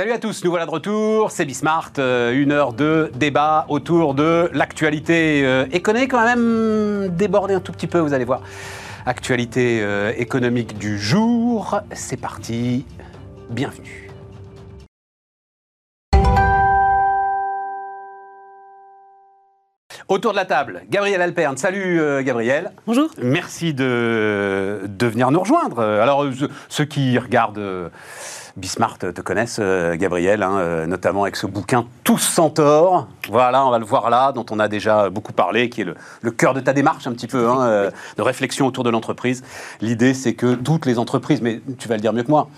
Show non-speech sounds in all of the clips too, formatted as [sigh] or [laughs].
Salut à tous, nous voilà de retour, c'est Bismart, euh, une heure de débat autour de l'actualité euh, économique, quand même déborder un tout petit peu, vous allez voir. Actualité euh, économique du jour, c'est parti, bienvenue. Autour de la table, Gabriel Alperne. Salut euh, Gabriel. Bonjour. Merci de, de venir nous rejoindre. Alors, ceux qui regardent Bismart te connaissent, euh, Gabriel, hein, euh, notamment avec ce bouquin Tous Centaures. Voilà, on va le voir là, dont on a déjà beaucoup parlé, qui est le, le cœur de ta démarche un petit peu, hein, euh, de réflexion autour de l'entreprise. L'idée, c'est que toutes les entreprises, mais tu vas le dire mieux que moi,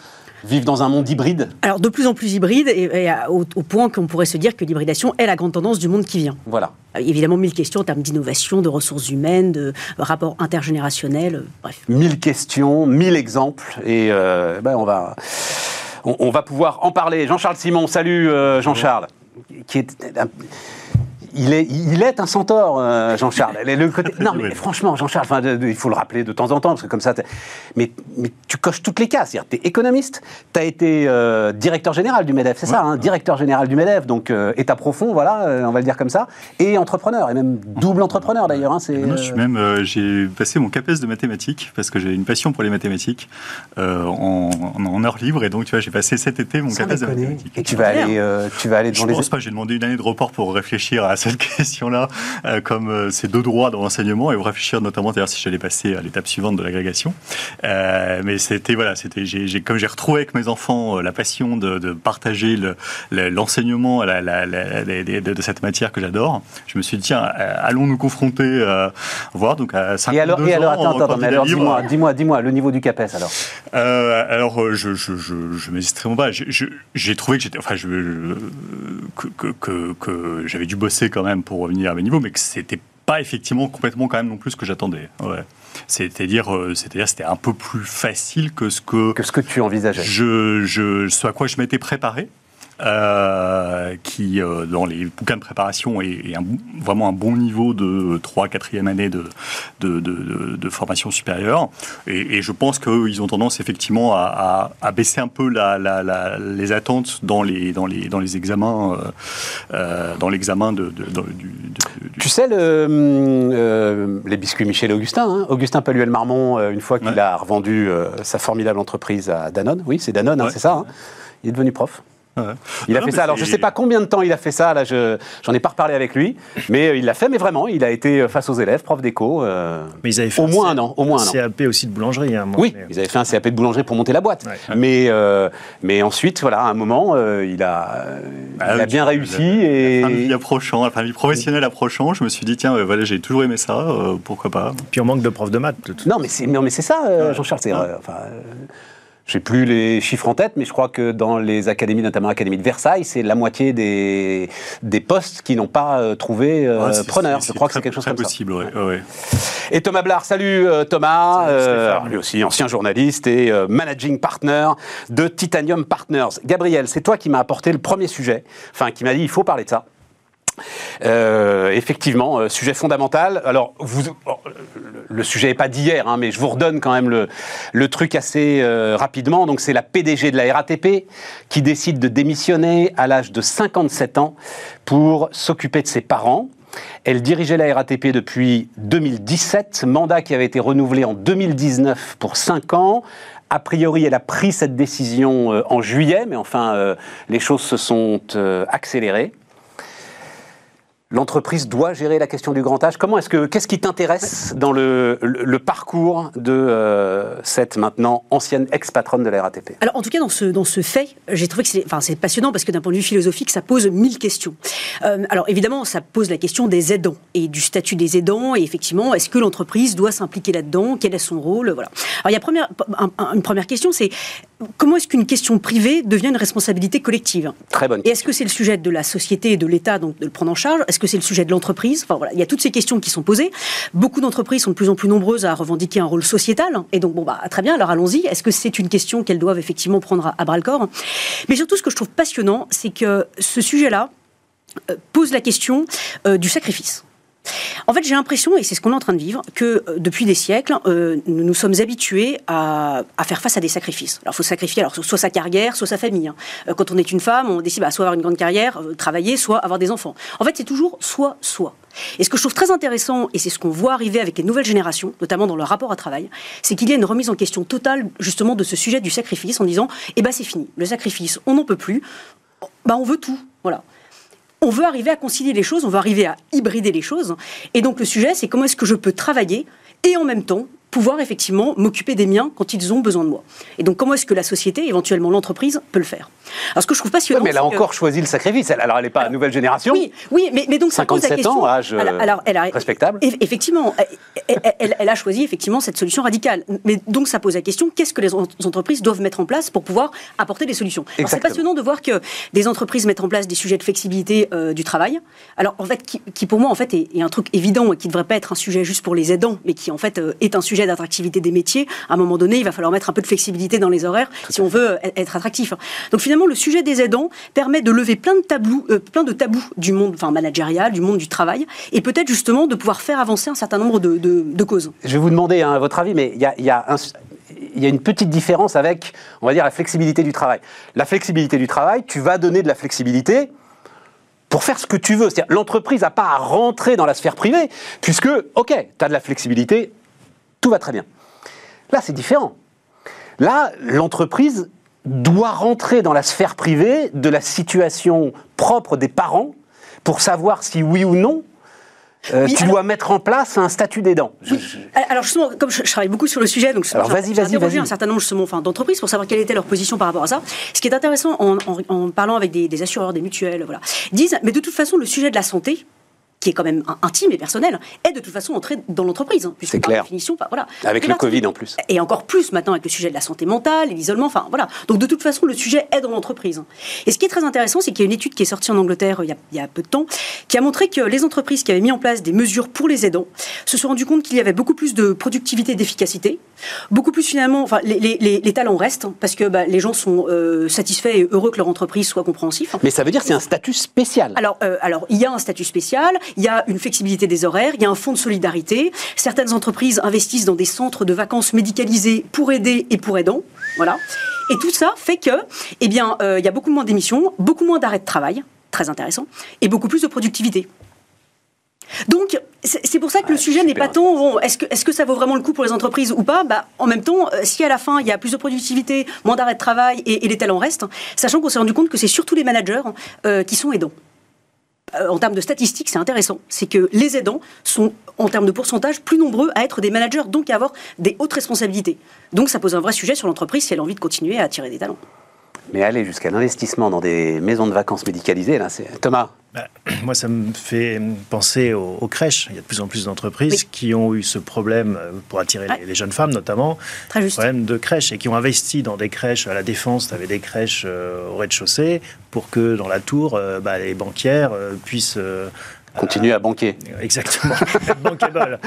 vivent dans un monde hybride. Alors, de plus en plus hybride, et, et à- au, au point qu'on pourrait se dire que l'hybridation est la grande tendance du monde qui vient. Voilà. Évidemment, mille questions en termes d'innovation, de ressources humaines, de rapports intergénérationnels, bref. mille questions, mille exemples, et euh, ben, on, va, on, on va pouvoir en parler. Jean-Charles Simon, salut euh, Jean-Charles. Qui est, un- il, est, il est un centaure, euh, Jean-Charles. Le- côté- [laughs] Non, mais franchement, Jean-Charles, enfin, il faut le rappeler de temps en temps, parce que comme ça, t'es- mais, mais tu coches toutes les cases. C'est-à-dire, tu es économiste, tu as été euh, directeur général du MEDEF, c'est ça, hein, directeur général du MEDEF, donc euh, état profond, voilà, on va le dire comme ça, et entrepreneur, et même double entrepreneur d'ailleurs. hein, Non, je suis même, j'ai passé mon CAPES de mathématiques parce que j'ai une passion pour les mathématiques en, en, heure libre et donc tu vois j'ai passé cet été mon Sans CAPES de mathématiques. Et tu vas aller, tu vas aller devant Je les. pense pas, j'ai demandé une année de report pour réfléchir à cette [laughs] question-là, euh, comme euh, c'est deux droits dans l'enseignement, et pour réfléchir notamment d'ailleurs si j'allais passer à l'étape suivante de l'agrégation. Euh, mais c'était voilà, c'était j'ai, comme j'ai retrouvé avec mes enfants la passion de, de partager le, le- l'enseignement de, de cette matière que j'adore. Je me suis dit tiens, allons nous confronter, voir donc à 52 Et alors, et alors ans, attends, attends, alors dis-moi, dis-moi, dis-moi, le niveau du CAPES alors. Alors, je, je, je, je bas. J'ai trouvé que j'étais, enfin, je, que, que, que, que j'avais dû bosser quand même pour revenir à mes niveaux, mais que c'était pas effectivement complètement quand même non plus ce que j'attendais. Ouais. C'est-à-dire, euh, c'est-à-dire, c'était un peu plus facile que ce que, Que ce que tu envisageais. je, je, ce à quoi je m'étais préparé. Euh, qui, euh, dans les bouquins de préparation, est, est un- vraiment un bon niveau de 3 4e année de, de, de, de- de formation supérieure. Et, et je pense qu'ils ont tendance effectivement à, à- à baisser un peu la, la- la- les attentes dans les, dans les, dans les examens, euh, dans l'examen de, du, Tu sais, le, les biscuits Michel et Augustin, hein, Augustin Paluel-Marmont, une fois qu'il Ouais. a revendu sa formidable entreprise à Danone, oui, c'est Danone, hein, c'est ça, hein, il est devenu prof. Ouais. Il a Non, fait ça. Alors, je c'est- sais pas combien de temps il a fait ça. Là, je j'en ai pas reparlé avec lui, mais euh, il l'a fait. Mais vraiment, il a été euh, face aux élèves, prof d'éco. euh, Mais ils avaient fait Au moins un an, au moins un an. CAP aussi de boulangerie. hein, moi, Oui, mais- ils avaient fait un CAP de boulangerie pour monter la boîte. Ouais. Mais, euh, mais ensuite, voilà, à un moment, euh, il a, euh, Ah il a bien réussi. La et fin de vie approchant, la fin de vie professionnelle approchant, je me suis dit, tiens, euh, voilà, j'ai toujours aimé ça, euh, pourquoi pas. Puis on manque de profs de maths. de toute Non, mais c'est non, mais c'est ça, euh, Ouais. Jean-Charles. c'est, Ouais. euh, enfin, euh, j'ai plus les chiffres en tête, mais je crois que dans les académies, notamment l'Académie de Versailles, c'est la moitié des, des postes qui n'ont pas euh, trouvé euh, preneur. Je crois que c'est quelque chose très comme ça. possible, ouais, ouais, ouais. Et Thomas Blard, salut euh, Thomas, Salut, euh, lui aussi ancien journaliste et euh, managing partner de Titanium Partners. Gabriel, c'est toi qui m'as apporté le premier sujet, enfin qui m'a dit il faut parler de ça. Euh, effectivement, euh, sujet fondamental. Alors, le- sujet n'est pas d'hier, hein, mais je vous redonne quand même le, truc assez euh, rapidement. Donc, c'est la PDG de la RATP qui décide de démissionner à l'âge de 57 ans pour s'occuper de ses parents. Elle dirigeait la RATP depuis 2017, mandat qui avait été renouvelé en 2019 pour 5 ans. A priori, elle a pris cette décision en juillet, mais enfin, les choses se sont accélérées. L'entreprise doit gérer la question du grand âge. Comment est-ce que qu'est-ce qui t'intéresse dans le, le- le parcours de euh, cette maintenant ancienne ex-patronne de la RATP Alors, en tout cas, dans ce, dans ce fait, j'ai trouvé que c'est enfin, c'est passionnant parce que d'un point de vue philosophique, ça pose mille questions. Euh, alors, évidemment, ça pose la question des aidants et du statut des aidants. Et effectivement, est-ce que l'entreprise doit s'impliquer là-dedans? Quel est son rôle? Voilà. Alors, il y a première, un- un- une première question c'est comment est-ce qu'une question privée devient une responsabilité collective? Très bonne Et est-ce que c'est le sujet de la société et de l'État donc de le prendre en charge? Que c'est le sujet de l'entreprise il y a toutes ces questions qui sont posées. Beaucoup d'entreprises sont de plus en plus nombreuses à revendiquer un rôle sociétal. Et donc bon bah très bien, alors allons-y. Est-ce que c'est une question qu'elles doivent effectivement prendre à, à bras le corps? Mais surtout, ce que je trouve passionnant, c'est que ce sujet-là euh, pose la question euh, du sacrifice. En fait, j'ai l'impression, et c'est ce qu'on est en train de vivre, que euh, depuis des siècles, euh, nous nous sommes habitués à, faire face à des sacrifices. Alors, il faut sacrifier alors, soit sa carrière, soit sa famille. hein. Euh, Quand on est une femme, on décide bah, soit avoir une grande carrière, travailler, soit avoir des enfants. En fait, c'est toujours soit, soit. Et ce que je trouve très intéressant, et c'est ce qu'on voit arriver avec les nouvelles générations, notamment dans leur rapport à travail, c'est qu'il y a une remise en question totale, justement, de ce sujet du sacrifice, en disant, eh ben c'est fini, le sacrifice, on n'en peut plus, bah, on veut tout. Voilà on veut arriver à concilier les choses, on veut arriver à hybrider les choses. Et donc le sujet, c'est comment est-ce que je peux travailler et en même temps pouvoir effectivement m'occuper des miens quand ils ont besoin de moi. Et donc comment est-ce que la société, éventuellement l'entreprise, peut le faire? Alors ce que je trouve passionnant, mais elle a que- encore choisi le sacrifice. Alors, elle n'est pas nouvelle génération. oui, oui, mais, mais donc ça pose la 57 question. ans, âge, euh, alors, elle a, respectable. Eff- Effectivement, elle, elle- elle a choisi effectivement cette solution radicale. Mais donc ça pose la question qu'est-ce que les en- entreprises doivent mettre en place pour pouvoir apporter des solutions? Alors, C'est passionnant de voir que des entreprises mettent en place des sujets de flexibilité euh, du travail. Alors en fait, qui, qui pour moi en fait est, est un truc évident et qui ne devrait pas être un sujet juste pour les aidants, mais qui en fait euh, est un sujet d'attractivité des métiers. À un moment donné, il va falloir mettre un peu de flexibilité dans les horaires si on veut euh, être attractif. Donc finalement, le sujet des aidants permet de lever plein de tabous, euh, plein de tabous du monde, enfin managérial, du monde du travail, et peut-être justement de pouvoir faire avancer un certain nombre de, de- de causes. Je vais vous demander hein, votre avis, mais il y a, il y a un- il y a une petite différence avec, on va dire, la flexibilité du travail. La flexibilité du travail, tu vas donner de la flexibilité pour faire ce que tu veux. C'est-à-dire, l'entreprise n'a pas à rentrer dans la sphère privée, puisque, OK, tu as de la flexibilité, tout va très bien. Là, c'est différent. Là, l'entreprise doit rentrer dans la sphère privée de la situation propre des parents pour savoir si oui ou non euh, Oui, tu alors- dois mettre en place un statut d'aidant. Je- Alors justement, comme je, je travaille beaucoup sur le sujet, donc j'ai- interrogé un certain nombre enfin, d'entreprises pour savoir quelle était leur position par rapport à ça. Ce qui est intéressant en, en- en parlant avec des, des assureurs, des mutuelles, voilà, disent, mais de toute façon, le sujet de la santé, qui est quand même in- intime et personnel, est de toute façon entré dans l'entreprise. hein, C'est clair. définition, enfin, voilà. Avec le Covid en plus. Et encore plus maintenant avec le sujet de la santé mentale et l'isolement, enfin voilà. Donc de toute façon, le sujet est dans l'entreprise. Et ce qui est très intéressant, c'est qu'il y a une étude qui est sortie en Angleterre euh, il y, a, il y a peu de temps, qui a montré que les entreprises qui avaient mis en place des mesures pour les aidants se sont rendues compte qu'il y avait beaucoup plus de productivité et d'efficacité, beaucoup plus finalement, enfin les, les- les- les talents restent, hein, parce que bah, les gens sont euh, satisfaits et heureux que leur entreprise soit compréhensif. Mais ça veut dire que c'est un statut spécial. Alors, euh, alors, il y a un statut spécial, il y a une flexibilité des horaires, il y a un fonds de solidarité. Certaines entreprises investissent dans des centres de vacances médicalisés pour aider et pour aidants. Voilà. Et tout ça fait que, eh bien, euh, il y a beaucoup moins d'émissions, beaucoup moins d'arrêts de travail, très intéressant, et beaucoup plus de productivité. Donc, c'est pour ça que le sujet n'est pas tant bon, est-ce que, est que ça vaut vraiment le coup pour les entreprises ou pas? Bah, En même temps, euh, si à la fin il y a plus de productivité, moins d'arrêts de travail et, et les talents restent, sachant qu'on s'est rendu compte que c'est surtout les managers euh, qui sont aidants. Euh, en termes de statistiques, c'est intéressant. C'est que les aidants sont, en termes de pourcentage, plus nombreux à être des managers, donc à avoir des hautes responsabilités. Donc ça pose un vrai sujet sur l'entreprise si elle a envie de continuer à attirer des talents. Mais aller jusqu'à l'investissement dans des maisons de vacances médicalisées, là, c'est. Thomas, Bah, [clears throat] moi, ça me fait penser aux, aux crèches. Il y a de plus en plus d'entreprises Oui. qui ont eu ce problème euh, pour attirer les, Ouais. les jeunes femmes, notamment, Très juste. problème de crèches, et qui ont investi dans des crèches à la Défense. Tu avais des crèches euh, au rez-de-chaussée pour que dans la tour, euh, bah, les banquières euh, puissent euh, continuez à banquer. Exactement, [laughs] bankable.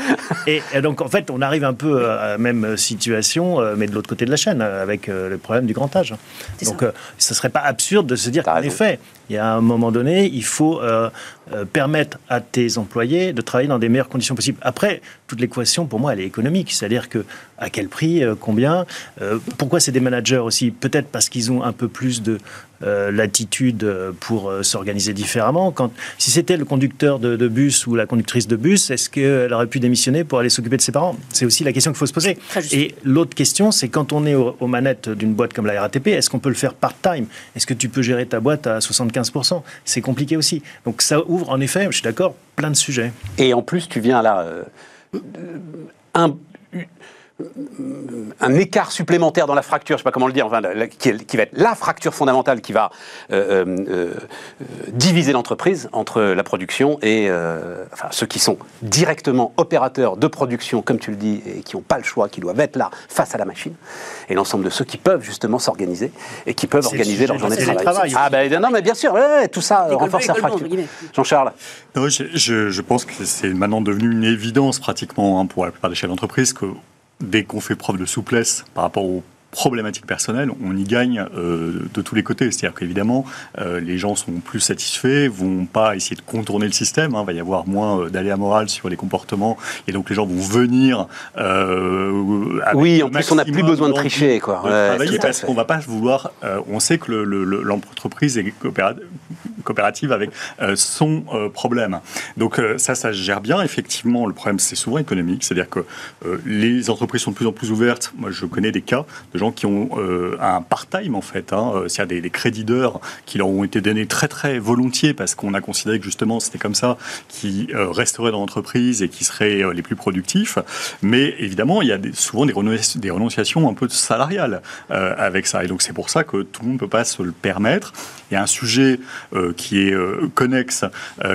Et, et donc, en fait, on arrive un peu à la même situation, euh, mais de l'autre côté de la chaîne, euh, avec euh, le problème du grand âge. Donc, ça. euh, ce ne serait pas absurde de se dire qu'en effet, il y a un moment donné, il faut euh, euh, permettre à tes employés de travailler dans des meilleures conditions possibles. Après, toute l'équation, pour moi, elle est économique. C'est-à-dire que à quel prix, euh, combien, euh, pourquoi c'est des managers aussi? Peut-être parce qu'ils ont un peu plus de euh, latitude euh, pour euh, s'organiser différemment. Quand, si c'était le conducteur de, de bus ou la conductrice de bus, est-ce qu'elle aurait pu démissionner pour aller s'occuper de ses parents? C'est aussi la question qu'il faut se poser. Et l'autre question, c'est quand on est au- aux manettes d'une boîte comme la RATP, est-ce qu'on peut le faire part-time? Est-ce que tu peux gérer ta boîte à 75% C'est compliqué aussi. Donc ça ouvre, en effet, je suis d'accord, plein de sujets. Et en plus, tu viens là. euh, un, un écart supplémentaire dans la fracture, je ne sais pas comment le dire, enfin, la- la- qui, est- qui va être la fracture fondamentale qui va euh, euh, euh, diviser l'entreprise entre la production et euh, enfin, ceux qui sont directement opérateurs de production, comme tu le dis, et qui n'ont pas le choix, qui doivent être là face à la machine, et l'ensemble de ceux qui peuvent justement s'organiser et qui peuvent organiser leur journée de travail. télétravail Ah ben non, mais bien sûr, ouais, ouais, tout ça renforce la fracture. Jean-Charles Non, je, je- je pense que c'est maintenant devenu une évidence pratiquement hein, pour la plupart des chefs d'entreprise que dès qu'on fait preuve de souplesse par rapport aux problématique personnelle, on y gagne de tous les côtés. C'est-à-dire qu'évidemment, les gens sont plus satisfaits, vont pas essayer de contourner le système, il hein. va y avoir moins d'aléas morales sur les comportements, et donc les gens vont venir. oui, en plus, on n'a plus besoin de tricher, quoi. travailler parce qu'on va pas vouloir. on sait que l'entreprise est coopérative avec son problème. Donc ça, ça gère bien. Effectivement, le problème, c'est souvent économique, c'est-à-dire que les entreprises sont de plus en plus ouvertes. Moi, je connais des cas de gens qui ont euh, un part-time, en fait. Hein. Euh, c'est-à-dire des, crédits d'heures qui leur ont été donnés très, très volontiers parce qu'on a considéré que justement, c'était comme ça qui euh, resteraient dans l'entreprise et qui seraient les plus productifs. Mais évidemment, il y a souvent des, des, renonciations un peu salariales avec ça. Et donc, c'est pour ça que tout le monde ne peut pas se le permettre. Il y a un sujet qui est connexe,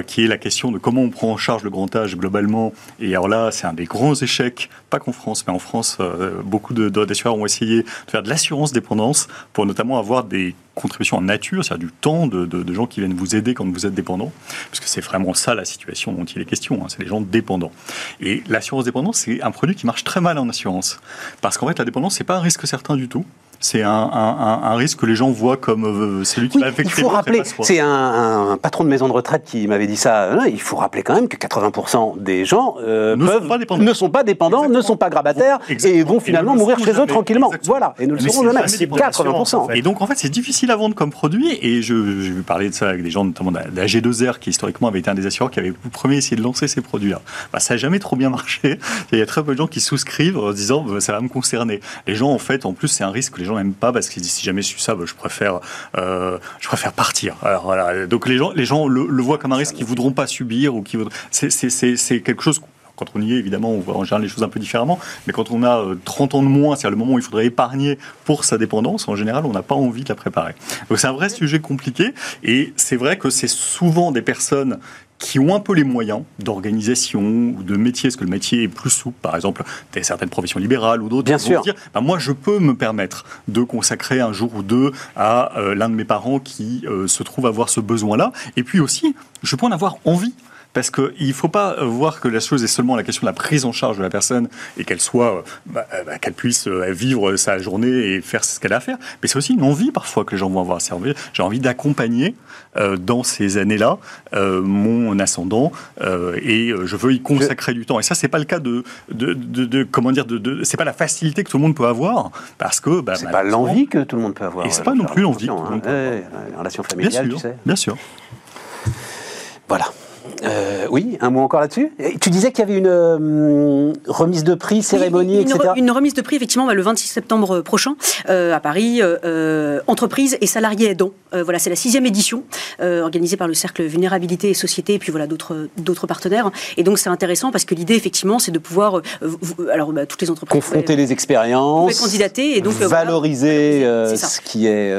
qui est la question de comment on prend en charge le grand âge globalement. Et alors là, c'est un des grands échecs, pas qu'en France, mais en France, euh, beaucoup d'assureurs ont essayé de faire de l'assurance dépendance pour notamment avoir des contributions en nature, c'est-à-dire du temps de, gens qui viennent vous aider quand vous êtes dépendant, parce que c'est vraiment ça la situation dont il est question, hein, c'est les gens dépendants. Et l'assurance dépendance, c'est un produit qui marche très mal en assurance, parce qu'en fait la dépendance, c'est pas un risque certain du tout c'est un, risque que les gens voient comme euh, celui qui va Il faut rappeler, c'est un, patron de maison de retraite qui m'avait dit ça. Hein, il faut rappeler quand même que 80% des gens euh, ne, sont ne, sont pas dépendants, ne sont pas grabataires et vont finalement mourir chez eux tranquillement. Voilà, et nous le saurons jamais. C'est 80%. Et donc en fait, c'est difficile à vendre comme produit. Et je, vais parler de ça avec des gens, notamment d'AG2R, qui historiquement avait été un des assureurs qui avait le premier essayé de lancer ces produits-là. Bah, ça n'a jamais trop bien marché. [laughs] Il y a très peu de gens qui souscrivent en disant bah, ça va me concerner. Les gens, en fait, en plus, c'est un risque que les gens n'aiment pas parce qu'ils disent si jamais je suis ça, bah, je préfère, euh, je préfère partir. Alors voilà. Donc les gens, les gens le, voient comme un risque qu'ils voudront pas subir ou qui c'est quelque chose quand on y est, évidemment, on voit en général les choses un peu différemment. Mais quand on a 30 euh, ans de moins, c'est-à-dire le moment où il faudrait épargner pour sa dépendance, en général, on n'a pas envie de la préparer. Donc c'est un vrai sujet compliqué. Et c'est vrai que c'est souvent des personnes qui ont un peu les moyens d'organisation ou de métier, parce que le métier est plus souple, par exemple, des certaines professions libérales ou d'autres, Bien sûr. dire, bah, moi je peux me permettre de consacrer un jour ou deux à euh, l'un de mes parents qui euh, se trouve avoir ce besoin-là, et puis aussi, je peux en avoir envie. Parce qu'il ne faut pas euh, voir que la chose est seulement la question de la prise en charge de la personne et qu'elle soit, euh, bah, euh, bah, qu'elle puisse vivre sa journée et faire ce qu'elle a à faire. Mais c'est aussi une envie parfois que les gens vont avoir à servir. J'ai envie d'accompagner dans ces années-là mon ascendant et je veux y consacrer du temps. Et ça, c'est pas le cas de, de, de, comment dire, de, c'est pas la facilité que tout le monde peut avoir parce que bah, c'est pas l'envie que tout le monde peut avoir. Et c'est pas non plus l'envie. Hein, relation familiale, bien sûr, Bien sûr. Voilà. Euh, oui, un mot encore là-dessus? Tu disais qu'il y avait une euh, remise de prix, cérémonie, une, etc. une remise de prix, effectivement, bah, le 26 septembre prochain euh, à Paris. entreprises et salariés aidants. voilà, c'est la sixième édition organisée par le Cercle Vulnérabilité et Société et puis voilà d'autres d'autres partenaires. Et donc c'est intéressant parce que l'idée, effectivement, c'est de pouvoir, alors bah, toutes les entreprises confronter les expériences, candidater et donc valoriser ce qui est,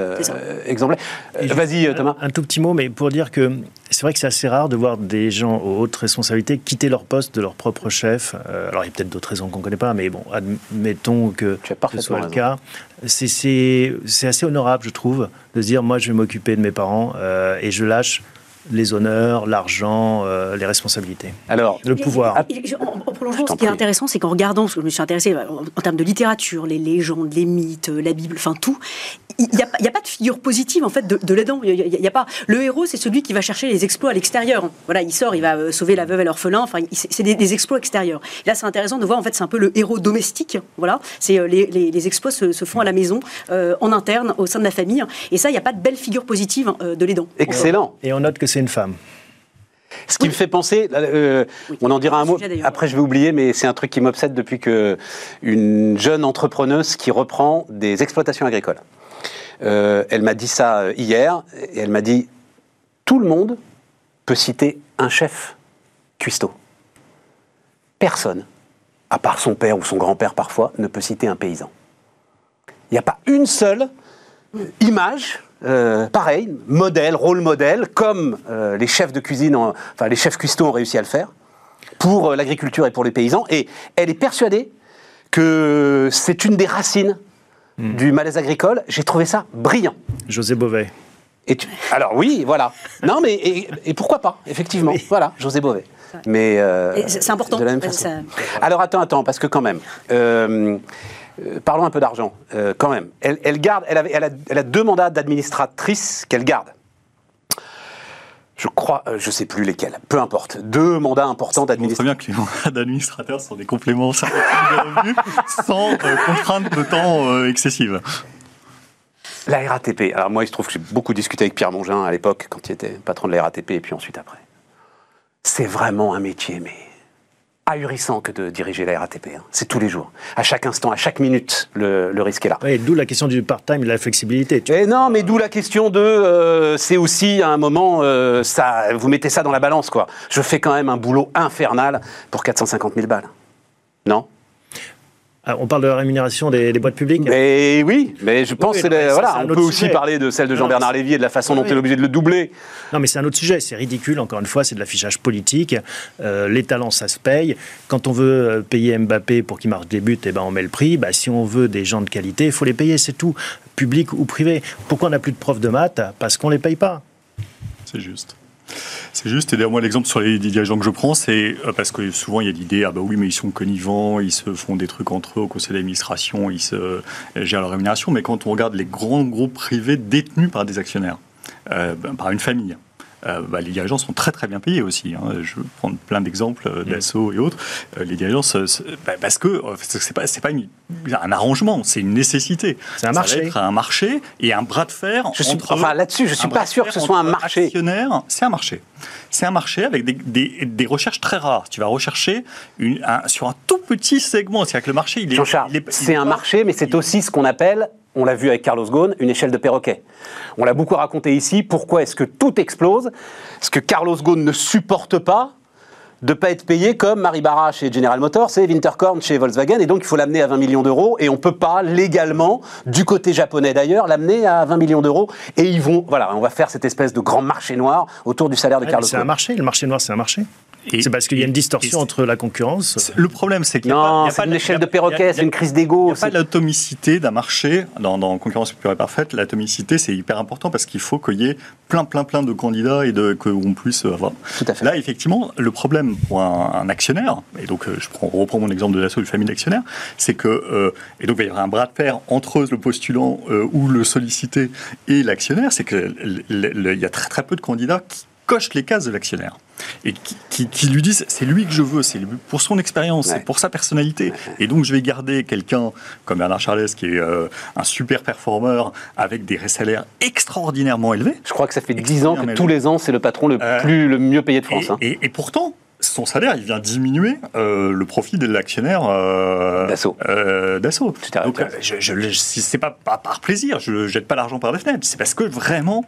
exemplaire. Vas-y, Thomas. Un, un tout petit mot, mais pour dire que c'est vrai que c'est assez rare de voir des gens aux hautes responsabilités quitter leur poste de leur propre chef. Euh, alors il y a peut-être d'autres raisons qu'on ne connaît pas, mais bon, admettons que ce soit le cas. C'est assez honorable, je trouve, de se dire, moi je vais m'occuper de mes parents euh, et je lâche les honneurs, l'argent, euh, les responsabilités. Alors, le pouvoir. En, prolongeant, ce qui est intéressant, c'est qu'en regardant, parce que je me suis intéressé en, termes de littérature, les légendes, les mythes, la Bible, enfin tout, il n'y a, a, pas de figure positive en fait de, de l'aidant. Il y, a pas. Le héros, c'est celui qui va chercher les exploits à l'extérieur. Voilà, il sort, il va euh, sauver la veuve et l'orphelin. Enfin, c'est des, exploits extérieurs. là, c'est intéressant de voir en fait, c'est un peu le héros domestique. Voilà, c'est euh, les, les, exploits se, font à la maison, en interne, au sein de la famille. Et ça, il n'y a pas de belle figure positive de l'aidant. Excellent. Et on note que c'est une femme. Ce qui me fait penser, euh, on en dira un mot, après je vais oublier, mais c'est un truc qui m'obsède depuis que une jeune entrepreneuse qui reprend des exploitations agricoles. Euh, elle m'a dit ça hier, et elle m'a dit, tout le monde peut citer un chef cuistot. Personne, à part son père ou son grand-père parfois, ne peut citer un paysan. Il n'y a pas une seule image euh, pareil, modèle, rôle modèle, comme euh, les chefs de cuisine, enfin les chefs cuistots ont réussi à le faire, pour euh, l'agriculture et pour les paysans. Et elle est persuadée que c'est une des racines hmm. du malaise agricole. J'ai trouvé ça brillant. José Bové. Et Alors oui, voilà. Non, mais et, pourquoi pas, effectivement. Voilà, José Bové. Mais c'est important. Alors attends, attends, parce que quand même euh, parlons un peu d'argent, euh, quand même. Elle, elle garde, elle, avait, elle, a, elle a deux mandats d'administratrice qu'elle garde. Je crois, euh, je sais plus lesquels, peu importe. Deux mandats importants d'administratrice. bien que les mandats d'administrateurs sont des compléments sympathiques de revenus [laughs] sans euh, contrainte de temps euh, excessive. La RATP. Alors moi, il se trouve que j'ai beaucoup discuté avec Pierre Mongin à l'époque, quand il était patron de la RATP, et puis ensuite après. C'est vraiment un métier, mais ahurissant que de diriger la RATP. hein. C'est tous les jours. À chaque instant, à chaque minute, le, le risque est là. D'où la question du part-time et de la flexibilité. Et non, mais d'où la question de, euh, c'est aussi à un moment, euh, ça, vous mettez ça dans la balance, quoi. Je fais quand même un boulot infernal pour 450 000 balles. Non? On parle de la rémunération des, des boîtes publiques Mais oui, mais je pense oui, que non, mais c'est- ça, voilà, on peut aussi sujet. parler de celle de Jean-Bernard Lévy et de la façon dont Oui. il est obligé de le doubler. Non, mais c'est un autre sujet. C'est ridicule, encore une fois, c'est de l'affichage politique. Euh, les talents, ça se paye. Quand on veut euh, payer Mbappé pour qu'il marque des buts, eh ben, on met le prix. Bah, si on veut des gens de qualité, il faut les payer, c'est tout. Public ou privé. Pourquoi on n'a plus de profs de maths? Parce qu'on ne les paye pas. C'est juste. C'est juste, et d'ailleurs, moi, l'exemple sur les dirigeants que je prends, c'est euh, parce que souvent il y a l'idée, ah bah oui, mais ils sont connivants, ils se font des trucs entre eux au conseil d'administration, ils se euh, gèrent leur rémunération, mais quand on regarde les grands groupes privés détenus par des actionnaires, euh, ben, par une famille, euh, bah, les dirigeants sont très très bien payés aussi. hein. Je vais prendre plein d'exemples euh, d'assaut et autres. Euh, les dirigeants, bah, parce que c'est pas, pas une- un arrangement, c'est une nécessité. C'est un Ça va marché. être un marché et un bras de fer Je suis- entre enfin, là-dessus, je suis pas sûr que ce soit un marché. c'est un marché. C'est un marché avec des, des- des recherches très rares. Tu vas rechercher une- un- sur un tout petit segment. C'est-à-dire que le marché, il est. Jean-Charles, c'est est un marché, mais c'est aussi ce qu'on appelle, on l'a vu avec Carlos Ghosn, une échelle de perroquet. On l'a beaucoup raconté ici. Pourquoi est-ce que tout explose? Parce que Carlos Ghosn ne supporte pas de ne pas être payé comme Marie Barra chez General Motors et Winterkorn chez Volkswagen. Et donc, il faut l'amener à 20 millions d'euros. Et on ne peut pas, légalement, du côté japonais d'ailleurs, l'amener à 20 millions d'euros. Et ils vont, voilà, on va faire cette espèce de grand marché noir autour du salaire de Ouais, Carlos c'est un marché. Le marché noir, c'est un marché. Et- C'est parce qu'il y a une distorsion entre la concurrence. Le problème, c'est qu'il n'y a pas- il y Non, a c'est pas une échelle il de perroquet, il y a- c'est une crise Il d'ego. n'y a pas l'atomicité d'un marché dans, dans concurrence pure et parfaite. L'atomicité, c'est hyper important parce qu'il faut qu'il y ait plein, plein, plein de candidats et de, qu'on puisse avoir. Tout à fait. Là, effectivement, le problème pour un, un actionnaire, et donc euh, je prends, reprends mon exemple de l'assaut de famille d'actionnaires, c'est que, euh, et donc il va y avoir un bras de fer entre le postulant euh, ou le sollicité et l'actionnaire, c'est qu'il y a très, très peu de candidats qui cochent les cases de l'actionnaire et qui, qui- qui lui disent c'est lui que je veux, c'est pour son expérience, Ouais. c'est pour sa personnalité. Et donc je vais garder quelqu'un comme Bernard Charles qui est euh, un super performeur avec des salaires extraordinairement élevés. Je crois que ça fait 10 ans que tous les ans, c'est le patron le, Euh, plus, le mieux payé de France. Et, hein. et- et pourtant, son salaire, il vient diminuer euh, le profit de l'actionnaire euh, D'Assaut. euh, d'Assaut. Donc, euh, je, je, le- si c'est pas, pas par plaisir, je ne jette pas l'argent par les fenêtres. C'est parce que vraiment,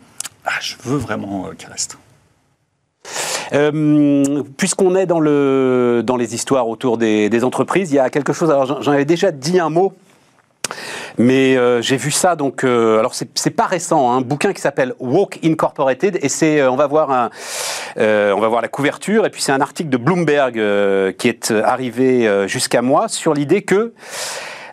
ah, je veux vraiment qu'il reste. Euh, Puisqu'on est dans, le, dans les histoires autour des, des entreprises, il y a quelque chose. Alors, j'en avais déjà dit un mot. Mais euh, j'ai vu ça, donc, euh, alors c'est pas récent, hein, un bouquin qui s'appelle Walk Incorporated, et c'est, euh, on va voir un, on va voir la couverture, et puis c'est un article de Bloomberg qui est arrivé jusqu'à moi sur l'idée que,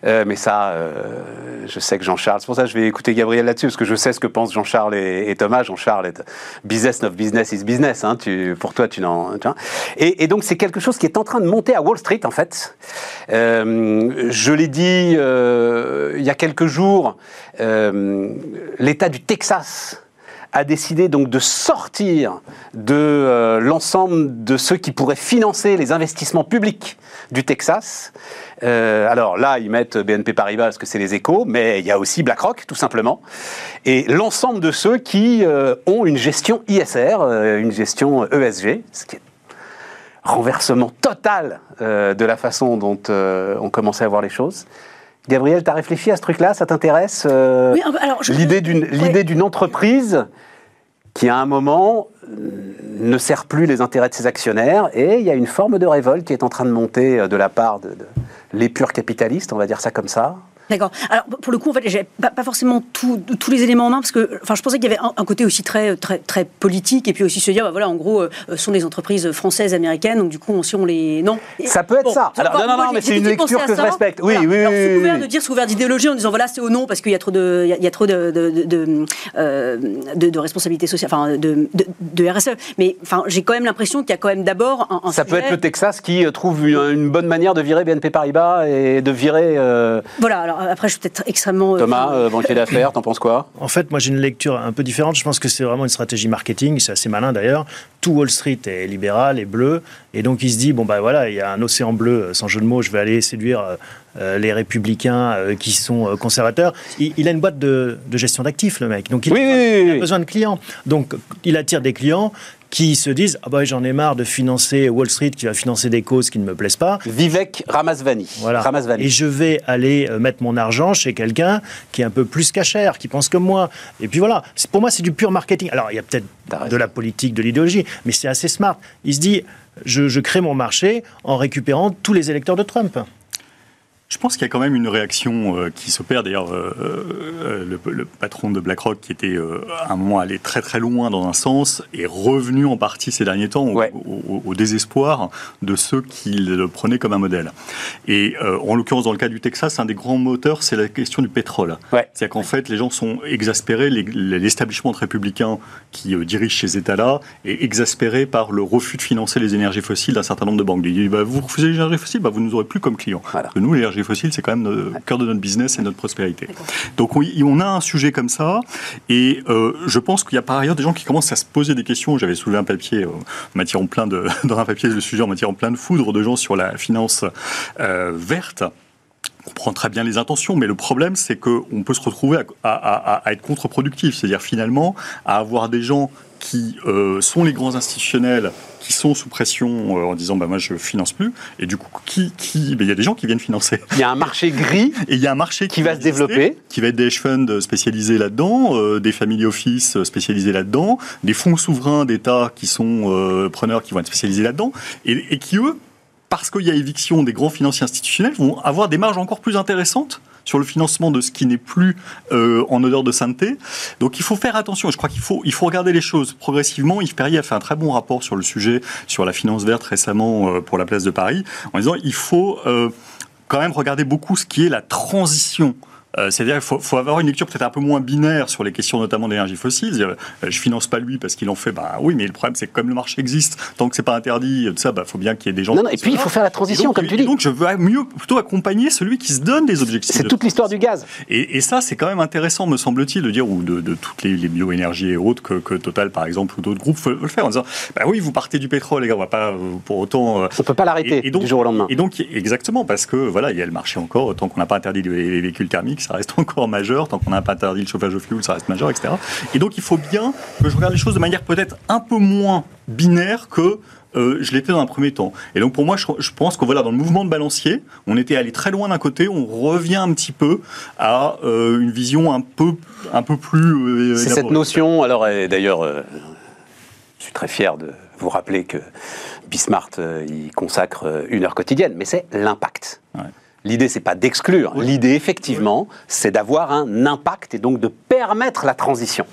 euh, mais ça, euh, je sais que Jean-Charles, c'est pour ça que je vais écouter Gabriel là-dessus, parce que je sais ce que pensent Jean-Charles et, Thomas. Jean-Charles est business of business is business. Hein, tu, pour toi, tu n'en. Et, et donc, c'est quelque chose qui est en train de monter à Wall Street, en fait. Euh, je l'ai dit euh, il y a quelques jours, euh, l'État du Texas a décidé donc de sortir de euh, l'ensemble de ceux qui pourraient financer les investissements publics du Texas. Euh, alors là, ils mettent BNP Paribas parce que c'est les échos, mais il y a aussi BlackRock, tout simplement. Et l'ensemble de ceux qui euh, ont une gestion ISR, une gestion ESG, ce qui est renversement total de la façon dont on commençait à voir les choses. Gabriel, tu as réfléchi à ce truc-là? Ça t'intéresse euh, Oui, alors, je- L'idée d'une Ouais. l'idée d'une entreprise qui, à un moment, euh, ne sert plus les intérêts de ses actionnaires et il y a une forme de révolte qui est en train de monter euh, de la part de, de l'épure capitaliste, on va dire ça comme ça. D'accord. Alors pour le coup, en fait, j'ai pas, pas, forcément tous les éléments en main parce que, enfin, je pensais qu'il y avait un, côté aussi très, très, très politique et puis aussi se dire, bah, voilà, en gros, ce sont des entreprises françaises, américaines, donc du coup, si on les, non? Ça peut être ça. Alors, non, non, non, mais c'est une lecture que je respecte. Oui, oui, Alors, oui. Couvert de dire, sous couvert d'idéologie, en disant, voilà, c'est au non parce qu'il y a trop de, il y, a trop de, de, de, euh, de, de responsabilité sociale, enfin, de, de, RSE. Mais, enfin, j'ai quand même l'impression qu'il y a quand même d'abord un, un Ça sujet... peut être le Texas qui trouve une, une, bonne manière de virer BNP Paribas et de virer. Euh... Voilà. Alors après, je suis peut-être extrêmement. Thomas, euh, [laughs] banquier d'affaires, t'en penses quoi? En fait, moi, j'ai une lecture un peu différente. Je pense que c'est vraiment une stratégie marketing. C'est assez malin d'ailleurs. Tout Wall Street est libéral et bleu, et donc il se dit bon bah voilà, il y a un océan bleu. Sans jeu de mots, je vais aller séduire. Euh, les républicains euh, qui sont euh, conservateurs. Il, il, a une boîte de, de gestion d'actifs, le mec. Donc il, oui, il, oui, a besoin de clients. Donc il attire des clients qui se disent ah bah j'en ai marre de financer Wall Street qui va financer des causes qui ne me plaisent pas. Vivek Ramaswamy. Voilà. Ramaswamy. Et je vais aller mettre mon argent chez quelqu'un qui est un peu plus cachère, qui pense comme moi. Et puis voilà. Pour moi, c'est du pur marketing. Alors il y a peut-être de la politique, de l'idéologie, mais c'est assez smart. Il se dit je, je crée mon marché en récupérant tous les électeurs de Trump. Je pense qu'il y a quand même une réaction euh, qui s'opère. D'ailleurs, euh, euh, le, le, patron de BlackRock, qui était à un moment allé très très loin dans un sens, est revenu en partie ces derniers temps ouais. au, désespoir de ceux qui le prenaient comme un modèle. Et en l'occurrence, dans le cas du Texas, un des grands moteurs, c'est la question du pétrole. Ouais. C'est-à-dire qu'en fait, les gens sont exaspérés, l'establishment républicain qui dirige ces États-là est exaspéré par le refus de financer les énergies fossiles d'un certain nombre de banques. Il dit bah, Vous refusez les énergies fossiles, bah, vous nous aurez plus comme clients. Voilà. Que nous, l'énergie fossiles, c'est quand même le cœur de notre business et notre prospérité. Donc on, on, a un sujet comme ça, et euh, je pense qu'il y a par ailleurs des gens qui commencent à se poser des questions. J'avais soulevé un papier, euh, en plein de, [laughs] dans un papier, le sujet en m'attirant plein de foudre de gens sur la finance euh, verte. On comprend très bien les intentions, mais le problème, c'est qu'on peut se retrouver à, à, à, à être contre-productif, c'est-à-dire finalement à avoir des gens qui euh, sont les grands institutionnels qui sont sous pression euh, en disant bah moi je finance plus et du coup qui qui il y a des gens qui viennent financer. Il y a un marché gris [laughs] et il y a un marché qui, qui va se développer. qui va être des hedge funds spécialisés là-dedans euh, des family office spécialisés là-dedans des fonds souverains d'État qui sont preneurs qui vont être spécialisés là-dedans et, et qui eux parce qu'il y a éviction des grands financiers institutionnels vont avoir des marges encore plus intéressantes sur le financement de ce qui n'est plus euh, en odeur de sainteté. Donc il faut faire attention. Je crois qu'il faut, il faut regarder les choses progressivement. Yves Perrier a fait un très bon rapport sur le sujet, sur la finance verte récemment euh, pour la place de Paris, en disant il faut euh, quand même regarder beaucoup ce qui est la transition euh, c'est-à-dire qu'il faut, faut, avoir une lecture peut-être un peu moins binaire sur les questions notamment d'énergie fossile. euh, je finance pas lui parce qu'il en fait. Bah oui, mais le problème c'est que comme le marché existe, tant que c'est pas interdit, tout ça, bah faut bien qu'il y ait des gens. Non, non et puis il faut faire la transition, donc, comme tu dis. Donc je veux mieux plutôt accompagner celui qui se donne des objectifs. C'est toute l'histoire du gaz. Et, et ça, c'est quand même intéressant, me semble-t-il, de dire ou de, de toutes les, les, bioénergies et autres que, que, Total, par exemple, ou d'autres groupes veulent le faire en disant, bah oui, vous partez du pétrole, les gars, on va pas euh, pour autant. Euh, on peut pas l'arrêter du jour au lendemain. Et donc exactement parce que voilà, il y a le marché encore. Tant qu'on n'a pas interdit les véhicules thermiques, ça reste encore majeur, tant qu'on n'a pas interdit le chauffage au fioul, ça reste majeur, etc. Et donc il faut bien que je regarde les choses de manière peut-être un peu moins binaire que euh, je l'étais dans un premier temps. Et donc pour moi, je, je pense que voilà, dans le mouvement de balancier, on était allé très loin d'un côté, on revient un petit peu à euh, une vision un peu, un peu plus. Euh, C'est cette notion, alors d'ailleurs, je suis très fier de vous rappeler que Bismarck, il consacre une heure quotidienne, mais c'est l'impact. Ouais. L'idée, c'est pas d'exclure. L'idée, effectivement, c'est d'avoir un impact et donc de permettre la transition.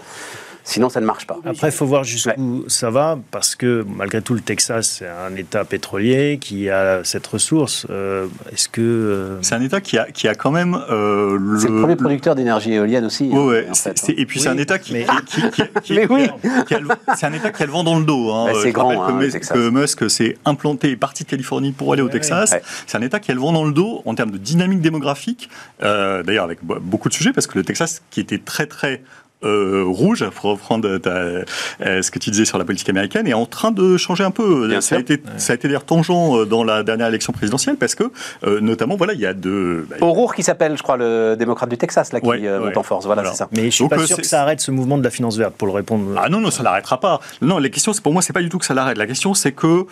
Sinon, ça ne marche pas. Après, il faut voir jusqu'où ouais. ça va, parce que malgré tout, le Texas, c'est un État pétrolier qui a cette ressource. Euh, Est-ce que. Euh... C'est un État qui a, qui a quand même. Euh, le... C'est le premier producteur d'énergie éolienne aussi. Ouais, en fait, hein. Et puis, oui. c'est un État qui. Mais, qui, qui, qui [laughs] mais oui C'est un État qui a le vent dans le dos. Hein. Bah, c'est grand. Que, hein, que Musk s'est implanté, est parti de Californie pour aller au Texas. C'est un État qui a le vent dans le dos en termes de dynamique démographique. Euh, D'ailleurs, avec beaucoup de sujets, parce que le Texas, qui était très, très euh, rouge, pour reprendre ta, euh, ce que tu disais sur la politique américaine, est en train de changer un peu. Bien ça, a été, ouais. ça a été d'ailleurs tangent dans la dernière élection présidentielle parce que, euh, notamment, voilà, il y a deux. Bah, O'Rourke qui s'appelle, je crois, le démocrate du Texas, là, qui ouais, monte ouais. en force. Voilà, voilà. c'est ça. Mais je suis Donc, pas sûr que ça arrête ce mouvement de la finance verte, pour le répondre. Ah non, non, ça l'arrêtera pas. Non, la question, c'est pour moi, c'est pas du tout que ça l'arrête. La question, c'est que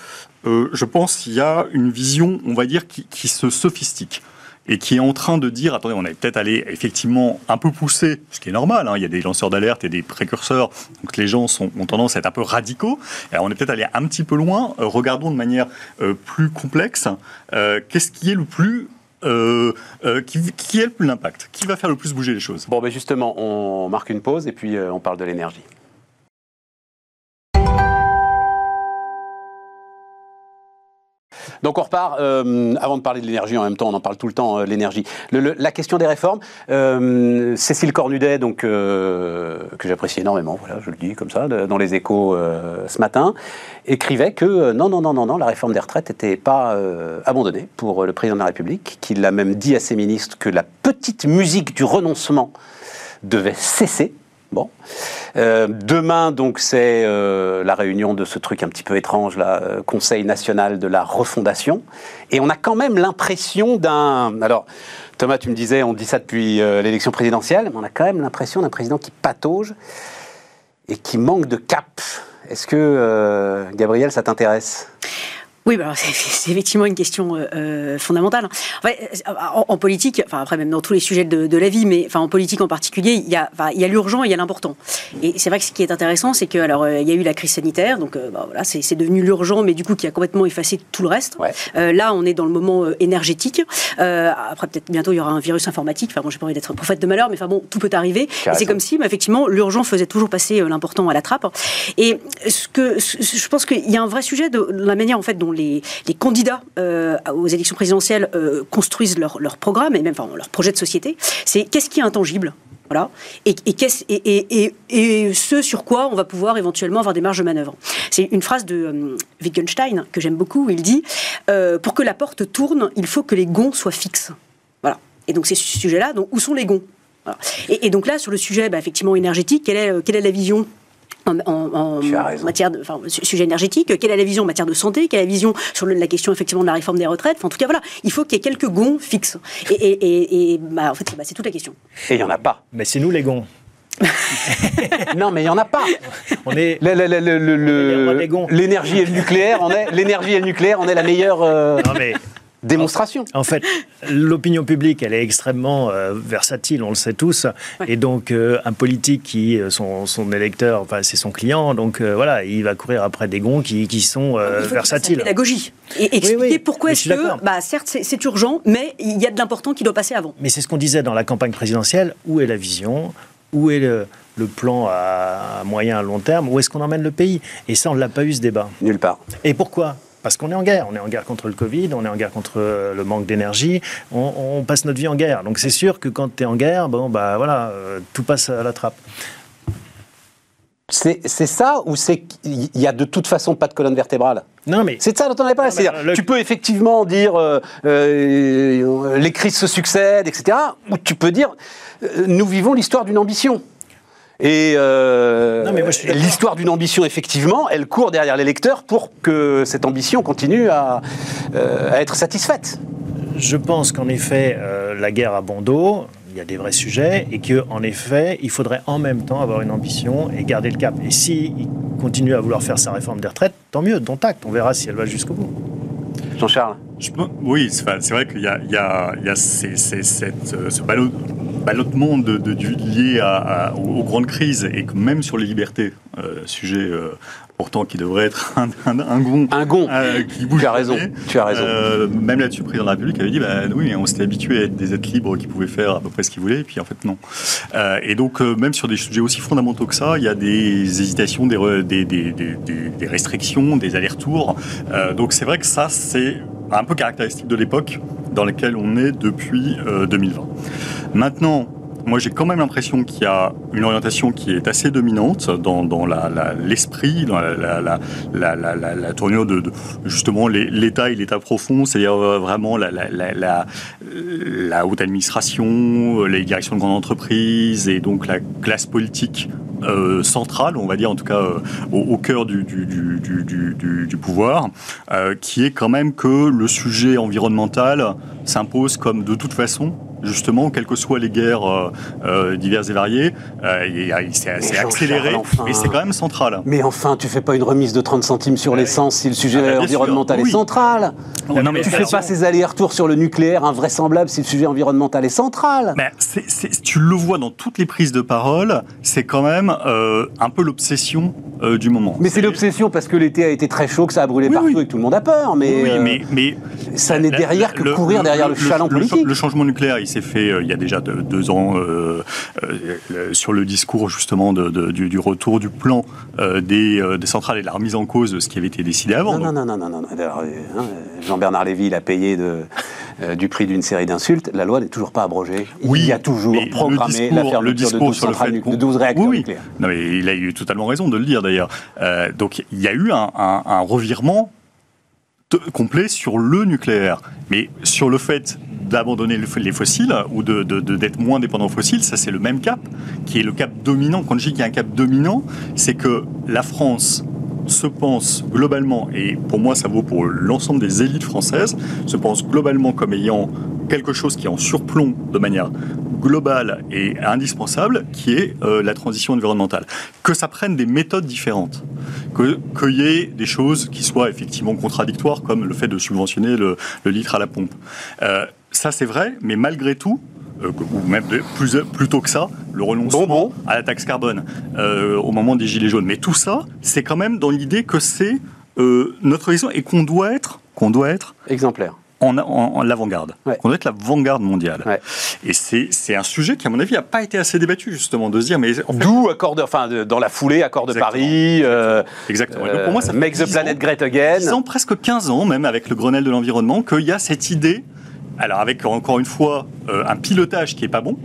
je pense qu'il y a une vision, on va dire, qui, qui se sophistique et qui est en train de dire, attendez, on est peut-être allé effectivement un peu pousser, ce qui est normal, hein, il y a des lanceurs d'alerte et des précurseurs, donc les gens ont tendance à être un peu radicaux, alors on est peut-être allé un petit peu loin, euh, regardons de manière euh, plus complexe, euh, qu'est-ce qui est le plus qui, a le plus d'impact Qui va faire le plus bouger les choses? Bon, ben justement, on marque une pause et puis on parle de l'énergie. Donc on repart, euh, avant de parler de l'énergie, en même temps on en parle tout le temps, euh, l'énergie. La question des réformes, euh, Cécile Cornudet, donc, que j'apprécie énormément, voilà, je le dis comme ça, dans les échos ce matin, écrivait que non, non, non, non, non, la réforme des retraites n'était pas abandonnée pour le président de la République, qu'il a même dit à ses ministres que la petite musique du renoncement devait cesser. Bon. Euh, demain, donc, c'est euh, la réunion de ce truc un petit peu étrange, là, euh, Conseil national de la refondation. Et on a quand même l'impression d'un. Alors, Thomas, tu me disais, on dit ça depuis euh, l'élection présidentielle, mais on a quand même l'impression d'un président qui patauge et qui manque de cap. Est-ce que, Gabriel, ça t'intéresse? Oui, bah, c'est- effectivement une question euh, euh, fondamentale. En, fait, euh, en, en politique, enfin après même dans tous les sujets de, de la vie, mais enfin en politique en particulier, il y a, enfin, il y a l'urgent et il y a l'important. Et c'est vrai que ce qui est intéressant, c'est que alors euh, il y a eu la crise sanitaire, donc bah, voilà, c'est devenu l'urgent, mais du coup qui a complètement effacé tout le reste. Ouais. Euh, là, on est dans le moment énergétique. Euh, après, peut-être bientôt il y aura un virus informatique. Enfin bon, j'ai pas envie d'être prophète de malheur, mais enfin bon, tout peut arriver. C'est comme si, bah, effectivement, l'urgent faisait toujours passer l'important à la trappe. Et ce que ce- je pense qu'il y a un vrai sujet de la manière en fait dont les, candidats euh, aux élections présidentielles euh, construisent leur, programme et même enfin, leur projet de société. C'est qu'est-ce qui est intangible voilà. Et, et, qu'est-ce- et, et, ce sur quoi on va pouvoir éventuellement avoir des marges de manœuvre. C'est une phrase de euh, Wittgenstein que j'aime beaucoup où il dit Pour que la porte tourne, il faut que les gonds soient fixes. Voilà. Et donc, c'est ce sujet-là, donc où sont les gonds? Et, donc là, sur le sujet bah, effectivement énergétique, quelle est, quelle est la vision? En, matière de enfin, su- sujet énergétique, quelle est la vision en matière de santé, quelle est la vision sur la question effectivement de la réforme des retraites. Enfin, en tout cas, voilà, il faut qu'il y ait quelques gonds fixes. Et, et, et- et, bah, en fait, bah, c'est toute la question. Et il n'y en a pas. Mais c'est nous les gonds. [laughs] Non, mais il n'y en a pas. On est. L'énergie et le nucléaire, on est l'énergie et le nucléaire, on est la meilleure euh, Non, mais démonstration. En fait, l'opinion publique, elle est extrêmement euh, versatile, on le sait tous. Ouais. Et donc, euh, un politique qui, euh, son, son électeur, enfin, c'est son client, donc euh, voilà, il va courir après des gonds qui, qui sont euh, Il faut fasse la versatiles. pédagogie. Et expliquer oui, pourquoi est-ce que, bah, certes, c'est- c'est urgent, mais il y a de l'important qui doit passer avant. Mais c'est ce qu'on disait dans la campagne présidentielle. Où est la vision? Où est le, le plan à moyen, à long terme? Où est-ce qu'on emmène le pays? Et ça, on ne l'a pas eu ce débat. Nulle part. Et pourquoi? Parce qu'on est en guerre, on est en guerre contre le Covid, on est en guerre contre euh, le manque d'énergie, on, on passe notre vie en guerre. Donc c'est sûr que quand tu es en guerre, bon bah voilà, euh, tout passe à la trappe. C'est ça ou c'est qu'il y a de toute façon pas de colonne vertébrale? Non mais C'est de ça dont on avait parlé. C'est-à-dire, le- tu peux effectivement dire euh, euh, les crises se succèdent, etc. Ou tu peux dire nous vivons l'histoire d'une ambition. Et euh, Non, mais moi, je suis d'accord. l'histoire d'une ambition, effectivement, elle court derrière l'électeur pour que cette ambition continue à, euh, à être satisfaite. je pense qu'en effet, euh, la guerre a bon dos, il y a des vrais sujets, et que en effet, il faudrait en même temps avoir une ambition et garder le cap. Et s'il continue à vouloir faire sa réforme des retraites, tant mieux, dont acte, on verra si elle va jusqu'au bout. Jean-Charles? Je oui, c'est vrai qu'il y a, il y a- il y a ces- ces- cette, euh, ce ballot- ballottement de, de- du- lié à- à- aux, aux grandes crises et que même sur les libertés, euh, sujet euh, pourtant qui devrait être [laughs] un, un, un gond Un gond. euh, qui bouge Tu as raison, tu as raison. Euh, même là-dessus, le président de la République avait dit bah, oui, on s'était habitué à être des êtres libres qui pouvaient faire à peu près ce qu'ils voulaient, et puis en fait, non. Euh, et donc, euh, même sur des sujets aussi fondamentaux que ça, il y a des hésitations, des, des, des- des- des- des restrictions, des allers-retours. Euh, donc, c'est vrai que ça, c'est un peu caractéristique de l'époque dans laquelle on est depuis euh, 2020. Maintenant, moi, j'ai quand même l'impression qu'il y a une orientation qui est assez dominante dans, l'esprit, dans la, la, tournure de, de, justement l'État et l'État profond, c'est-à-dire euh, vraiment la, haute administration, euh, les directions de grandes entreprises et donc la classe politique euh, centrale, on va dire en tout cas euh, au, cœur du pouvoir, euh, qui est quand même que le sujet environnemental s'impose comme de toute façon justement, quelles que soient les guerres euh, euh, diverses et variées. Euh, Mais c'est Jean-Charles, accéléré, enfin. mais c'est quand même central. Mais enfin, tu fais pas une remise de 30 centimes sur l'essence si le sujet Ah bah, environnemental sûr, est central. Non, mais tu fais pas ces allers-retours sur le nucléaire invraisemblable si le sujet environnemental est central. C'est- tu le vois dans toutes les prises de parole, c'est quand même euh, un peu l'obsession euh, du moment. Mais c'est l'obsession parce que l'été a été très chaud, que ça a brûlé Oui, partout oui. et que tout le monde a peur. Mais, Oui, euh, mais, mais ça n'est la- derrière que le- courir derrière le, chaland le- politique. Le changement nucléaire, il s'est fait euh, il y a déjà deux, deux ans euh, euh, le- sur le discours justement de- de- du, du retour du plan euh, des, euh, des centrales et de la remise en cause de ce qui avait été décidé avant. Non, non, non, non, non, euh, hein, Jean-Bernard Lévy, il a payé de, euh, du prix d'une série d'insultes. La loi n'est toujours pas abrogée. Oui, il y a toujours le programmé discours- la le fermeture discours de 12 sur le fait de 12 réacteurs Oui, oui. nucléaires. Non, mais il a eu totalement raison de le dire d'ailleurs. Euh, donc il y a eu un, un- un revirement complet sur le nucléaire. Mais sur le fait d'abandonner le- les fossiles ou de- de- d'être moins dépendant aux fossiles, ça c'est le même cap, qui est le cap dominant. Quand je dis qu'il y a un cap dominant, c'est que la France se pense globalement, et pour moi ça vaut pour l'ensemble des élites françaises, se pense globalement comme ayant quelque chose qui est en surplomb de manière globale et indispensable, qui est euh, la transition environnementale. Que ça prenne des méthodes différentes, que- qu'il y ait des choses qui soient effectivement contradictoires, comme le fait de subventionner le, le litre à la pompe. Euh, ça c'est vrai, mais malgré tout, euh, ou même de- plus, plutôt que ça, le renoncement à la taxe carbone euh, au moment des Gilets jaunes. Mais tout ça, c'est quand même dans l'idée que c'est euh, notre horizon et qu'on doit être, qu'on doit être Exemplaire. en, en- en l'avant-garde. Ouais. Qu'on doit être l'avant-garde mondiale. Ouais. Et c'est un sujet qui, à mon avis, n'a pas été assez débattu, justement, de se dire, mais en fait, D'où accord de, enfin, de- dans la foulée, accord de Exactement. Paris. exactement. Donc, pour moi, ça fait make the 10 planet ans- great again. 10 ans, presque 15 ans, même avec le Grenelle de l'environnement, qu'il y a cette idée, alors avec encore une fois euh, un pilotage qui est pas bon,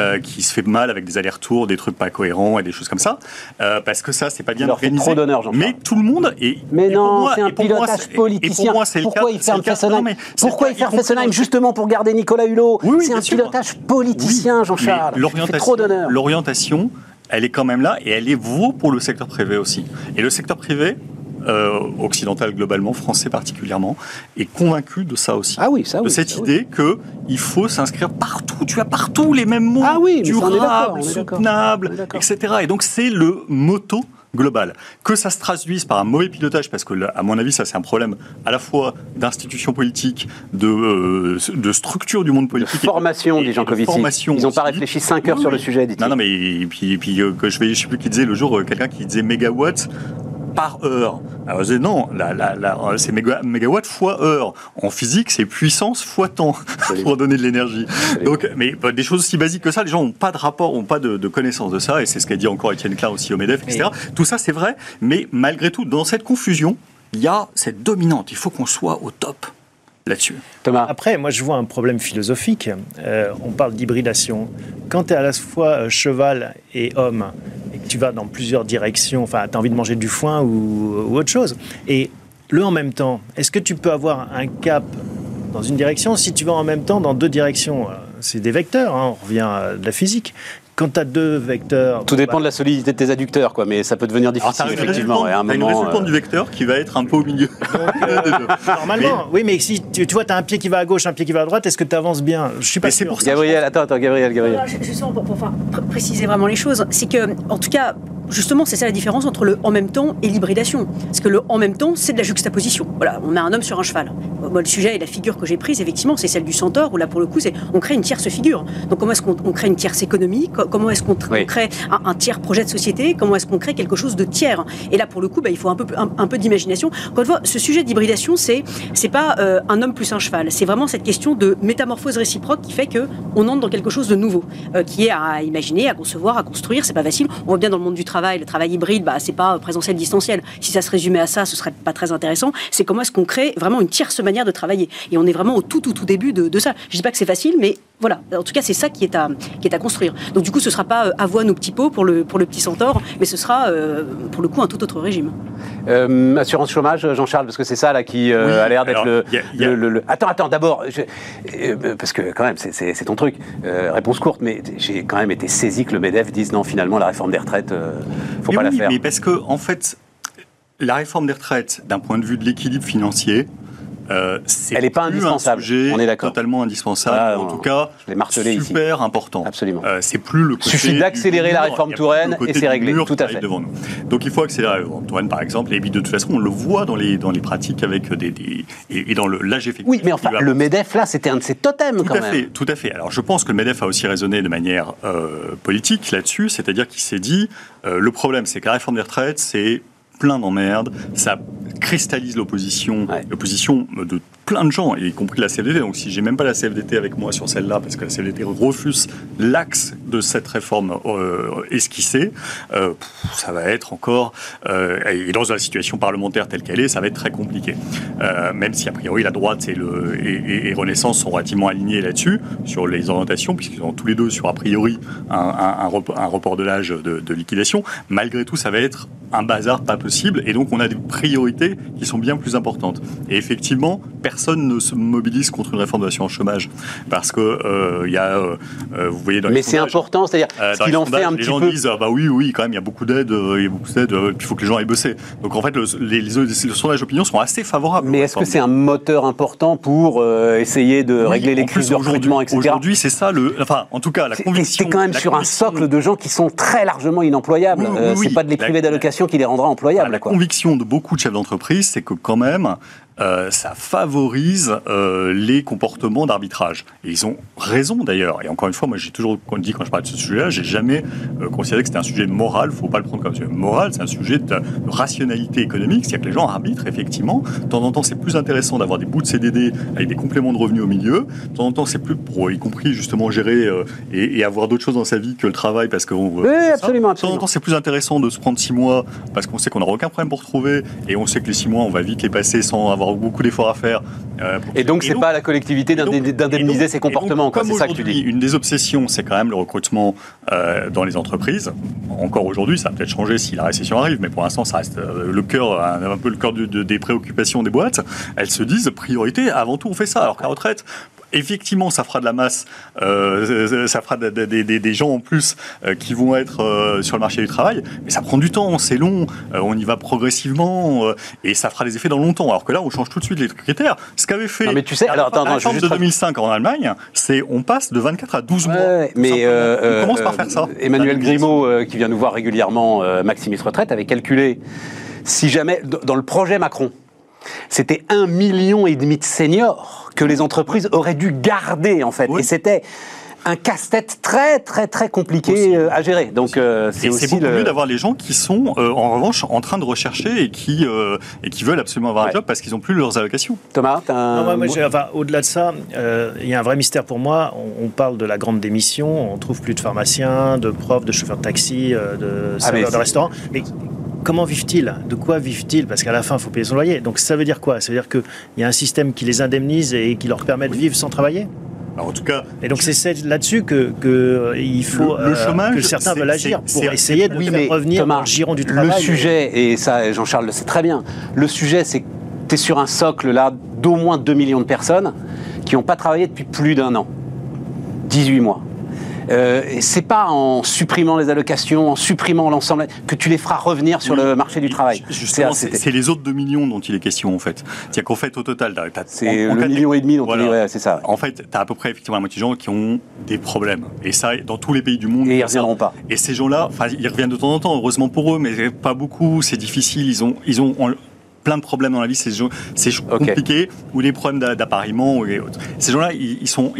euh, qui se fait mal avec des allers-retours, des trucs pas cohérents et des choses comme ça, euh, parce que ça, c'est pas bien Il leur organisé. trop d'honneur. Mais tout le monde et Mais et non, c'est un et pour moi, pilotage c'est- et- pour politicien. moi, c'est le Pourquoi cas- il c'est ferme le cas- Fessenheim mais c'est Pourquoi il ferme Fessenheim Justement pour garder Nicolas Hulot. Oui, oui, c'est un sûr. pilotage politicien, Oui, Jean-Charles. Il fait trop d'honneur. L'orientation, elle est quand même là et elle est vaut pour le secteur privé aussi. Et le secteur privé, euh, occidental globalement, français particulièrement, est convaincu de ça aussi. Ah oui, ça oui. de cette ça idée que il faut s'inscrire partout. Tu as partout les mêmes mots. Ah oui, durable, soutenable, etc. Et donc c'est le motto global. Que ça se traduise par un mauvais pilotage, parce que à mon avis, ça c'est un problème à la fois d'institutions politiques, de, euh, de structure du monde De politique. et- formation, et- dit et Jean de Covici. formation Ils n'ont pas réfléchi 5 heures Oui, sur le sujet, dit-il. Non, non, mais et puis, et puis euh, que je vais, je sais plus qui disait le jour, euh, quelqu'un qui disait mégawatts par heure. Alors je disais non, c'est méga, mégawatts fois heure. En physique, c'est puissance fois temps [laughs] pour donner de l'énergie. Donc, mais bah, des choses aussi basiques que ça, les gens n'ont pas de rapport, n'ont pas de, de connaissance de ça, et c'est ce qu'a dit encore Étienne Klein aussi au Medef, etc. Tout ça, c'est vrai, mais malgré tout, dans cette confusion, il y a cette dominante. Il faut qu'on soit au top là-dessus. Thomas. Après, moi, je vois un problème philosophique. Euh, on parle d'hybridation. Quand tu es à la fois euh, cheval et homme, tu vas dans plusieurs directions, enfin, tu as envie de manger du foin ou, autre chose, et le en même temps, est-ce que tu peux avoir un cap dans une direction? Si tu vas en même temps dans deux directions Euh, C'est des vecteurs, hein, on revient à de la physique. Quand tu as deux vecteurs... Tout dépend de la solidité de tes adducteurs, quoi, mais ça peut devenir Alors, difficile, une effectivement. à un t'as une moment, résultante euh, du vecteur qui va être un peu au milieu. [laughs] Normalement, oui, mais si tu, tu vois, tu as un pied qui va à gauche, un pied qui va à droite, est-ce que tu avances bien? Je suis pas sûr. pour ça Gabriel, attends, attends, Gabriel, Gabriel. Voilà, ju- Justement, pour, pour préciser vraiment les choses, c'est que, en tout cas, justement, c'est ça la différence entre le en même temps et l'hybridation. Parce que le en même temps, c'est de la juxtaposition. Voilà, on a un homme sur un cheval. Moi, le sujet et la figure que j'ai prise, effectivement, c'est celle du centaure, où là, pour le coup, c'est on crée une tierce figure. Donc, comment est-ce qu'on on crée une tierce économie Co- Comment est-ce qu'on Oui. crée un, un tiers projet de société Comment est-ce qu'on crée quelque chose de tiers Et là, pour le coup, bah, il faut un peu, un, un peu d'imagination. Encore une fois, ce sujet d'hybridation, c'est c'est pas euh, un homme plus un cheval. C'est vraiment cette question de métamorphose réciproque qui fait que on entre dans quelque chose de nouveau, euh, qui est à imaginer, à concevoir, à construire. C'est pas facile. On voit bien dans le monde du travail, le travail hybride, bah, c'est pas présentiel, distanciel. Si ça se résumait à ça, ce serait pas très intéressant. C'est comment est-ce qu'on crée vraiment une tierce manière de travailler. Et on est vraiment au tout, tout, tout début de, de ça. Je dis pas que c'est facile, mais voilà. En tout cas, c'est ça qui est à, qui est à construire. Donc, du coup, ce sera pas euh, avoine ou petit pot pour le, pour le petit centaure, mais ce sera, euh, pour le coup, un tout autre régime. Euh, assurance chômage, Jean-Charles, parce que c'est ça là qui euh, Oui, a l'air d'être le, Attends, attends, d'abord, je- euh, parce que quand même, c'est- ton truc. Euh, réponse courte, mais j'ai quand même été saisi que le Medef dise non, finalement, la réforme des retraites, euh, faut Mais pas oui, la faire. Mais parce que, en fait, la réforme des retraites, d'un point de vue de l'équilibre financier, euh, Elle est pas indispensable, Un sujet on est d'accord. Totalement indispensable. Ah, en tout cas, martelé ici. super important. Absolument. Euh, c'est plus le côté Suffit d'accélérer la réforme Touraine et c'est réglé, tout à fait. devant nous. Donc il faut accélérer la réforme Touraine, par exemple. Et puis de toute façon, on le voit dans les, dans les pratiques avec des, des- et, et dans le- l'âge effectif. Oui, mais enfin, le MEDEF, là, c'était un de ses totems, tout quand à même. fait, tout à fait. Alors je pense que le MEDEF a aussi raisonné de manière euh, politique là-dessus, c'est-à-dire qu'il s'est dit, euh, le problème c'est que la réforme des retraites, c'est plein d'emmerdes, ça cristallise l'opposition, Ouais. l'opposition de plein de gens, y compris la CFDT. Donc si j'ai même pas la CFDT avec moi sur celle-là, parce que la CFDT refuse l'axe de cette réforme euh, esquissée, euh, ça va être encore, euh, et dans la situation parlementaire telle qu'elle est, ça va être très compliqué. Même si a priori la droite et, Renaissance sont relativement alignés là-dessus, sur les orientations, puisqu'ils ont tous les deux sur a priori un report de l'âge de, de liquidation. Malgré tout, ça va être un bazar pas possible, et donc on a des priorités qui sont bien plus importantes. Et effectivement, personne ne se mobilise contre une réforme de l'assurance chômage, parce que euh, il y a, euh, euh, vous voyez dans les Mais c'est important, c'est-à-dire, ce qu'il les en fait un les petit gens peu. disent ah bah oui oui quand même il y a beaucoup d'aides il y a beaucoup d'aides il faut que les gens aillent bosser donc en fait le- les, les, les sondages d'opinion sont assez favorables Mais est-ce que c'est un moteur important pour essayer de Oui, régler les crises de recrutement, etc. Aujourd'hui, c'est ça le. Enfin, en tout cas, la conviction. c'est quand même sur un socle de gens qui sont très largement inemployables. Oui, oui, c'est pas de les priver d'allocations qui les rendra Ah, employables. la quoi. conviction de beaucoup de chefs d'entreprise, c'est que quand même, euh, ça favorise euh, les comportements d'arbitrage. Et ils ont raison d'ailleurs. Et encore une fois, moi j'ai toujours dit quand je parle de ce sujet-là, j'ai jamais euh, considéré que c'était un sujet moral. Il faut pas le prendre comme un sujet moral. C'est un sujet de, de rationalité économique. C'est-à-dire que les gens arbitrent effectivement. De temps en temps, c'est plus intéressant d'avoir des bouts de CDD avec des compléments de revenus au milieu. De temps en temps, c'est plus pour, y compris justement gérer euh, et, et avoir d'autres choses dans sa vie que le travail parce qu'on Oui, absolument, de temps en absolument. temps, c'est plus intéressant de se prendre six mois parce qu'on sait qu'on n'aura aucun problème pour trouver et on sait que les six mois, on va vite les passer sans avoir beaucoup d'efforts à faire. euh, pour- Et donc, c'est pas à la collectivité donc- d'indemniser donc- donc, comportements. quoi. comme C'est ça que tu dis. Une des obsessions, c'est quand même le recrutement euh, dans les entreprises. Encore aujourd'hui, ça va peut-être changer si la récession arrive, mais pour l'instant, ça reste euh, le cœur, un, un peu le cœur de- de- des préoccupations des boîtes. Elles se disent priorité, avant tout, on fait ça. Alors qu'à retraite, Effectivement, ça fera de la masse, euh, ça fera de- de- de- de- des gens en plus euh, qui vont être euh, sur le marché du travail, mais ça prend du temps, c'est long, euh, on y va progressivement euh, et ça fera des effets dans longtemps. Alors que là, on change tout de suite les critères. Ce qu'avait fait Non, mais tu sais- la alors, attends, la de 2005 en Allemagne, c'est on passe de 24 à 12 mois. Ouais, tout mais simplement. euh, on commence euh, par faire ça. Emmanuel Grimaud, euh, qui vient nous voir régulièrement, euh, Maximis Retraite, avait calculé si jamais, dans le projet Macron, c'était un million et demi de seniors que les entreprises auraient dû garder, en fait. Oui. Et c'était un casse-tête très, très, très compliqué Aussi. euh, à gérer. Donc, euh, c'est Et c'est aussi beaucoup le... mieux d'avoir les gens qui sont euh, en revanche en train de rechercher et qui, euh, et qui veulent absolument avoir Ouais. un job parce qu'ils n'ont plus leurs allocations. Thomas, un Non, moi, enfin, au-delà de ça, euh, il y a un vrai mystère pour moi. On, on parle de la grande démission, on trouve plus de pharmaciens, de profs, de chauffeurs de taxi, de Ah, serveurs de restaurants. Mais comment vivent-ils? De quoi vivent-ils? Parce qu'à la fin, il faut payer son loyer. Donc ça veut dire quoi? Ça veut dire qu'il y a un système qui les indemnise et qui leur permet de vivre sans travailler? Alors, en tout cas, Et donc c'est c'est là-dessus que, que, euh, il faut Le- le euh, que certains veulent agir pour essayer de Oui, faire mais revenir Thomas, le giron du travail. Le sujet, et ça, Jean-Charles le sait très bien, le sujet, c'est que tu es sur un socle là d'au moins 2 millions de personnes qui n'ont pas travaillé depuis plus d'un an. 18 mois. Euh, c'est pas en supprimant les allocations, en supprimant l'ensemble, que tu les feras revenir sur Oui. le marché du travail. Justement, C'est- les autres 2 millions dont il est question en fait. C'est-à-dire qu'en fait, au total, C'est le million et demi dont Voilà. tu dis, ouais, c'est ça. En fait, tu as à peu près effectivement la moitié de gens qui ont des problèmes. Et ça, dans tous les pays du monde. Et ils reviendront pas. Et ces gens-là, ils reviennent de temps en temps, heureusement pour eux, mais pas beaucoup. C'est difficile. Ils ont, ils ont en- plein de problèmes dans la vie. C'est c'est compliqué. Ou des problèmes d'a- d'appareillement autres. Ces gens-là, ils, sont,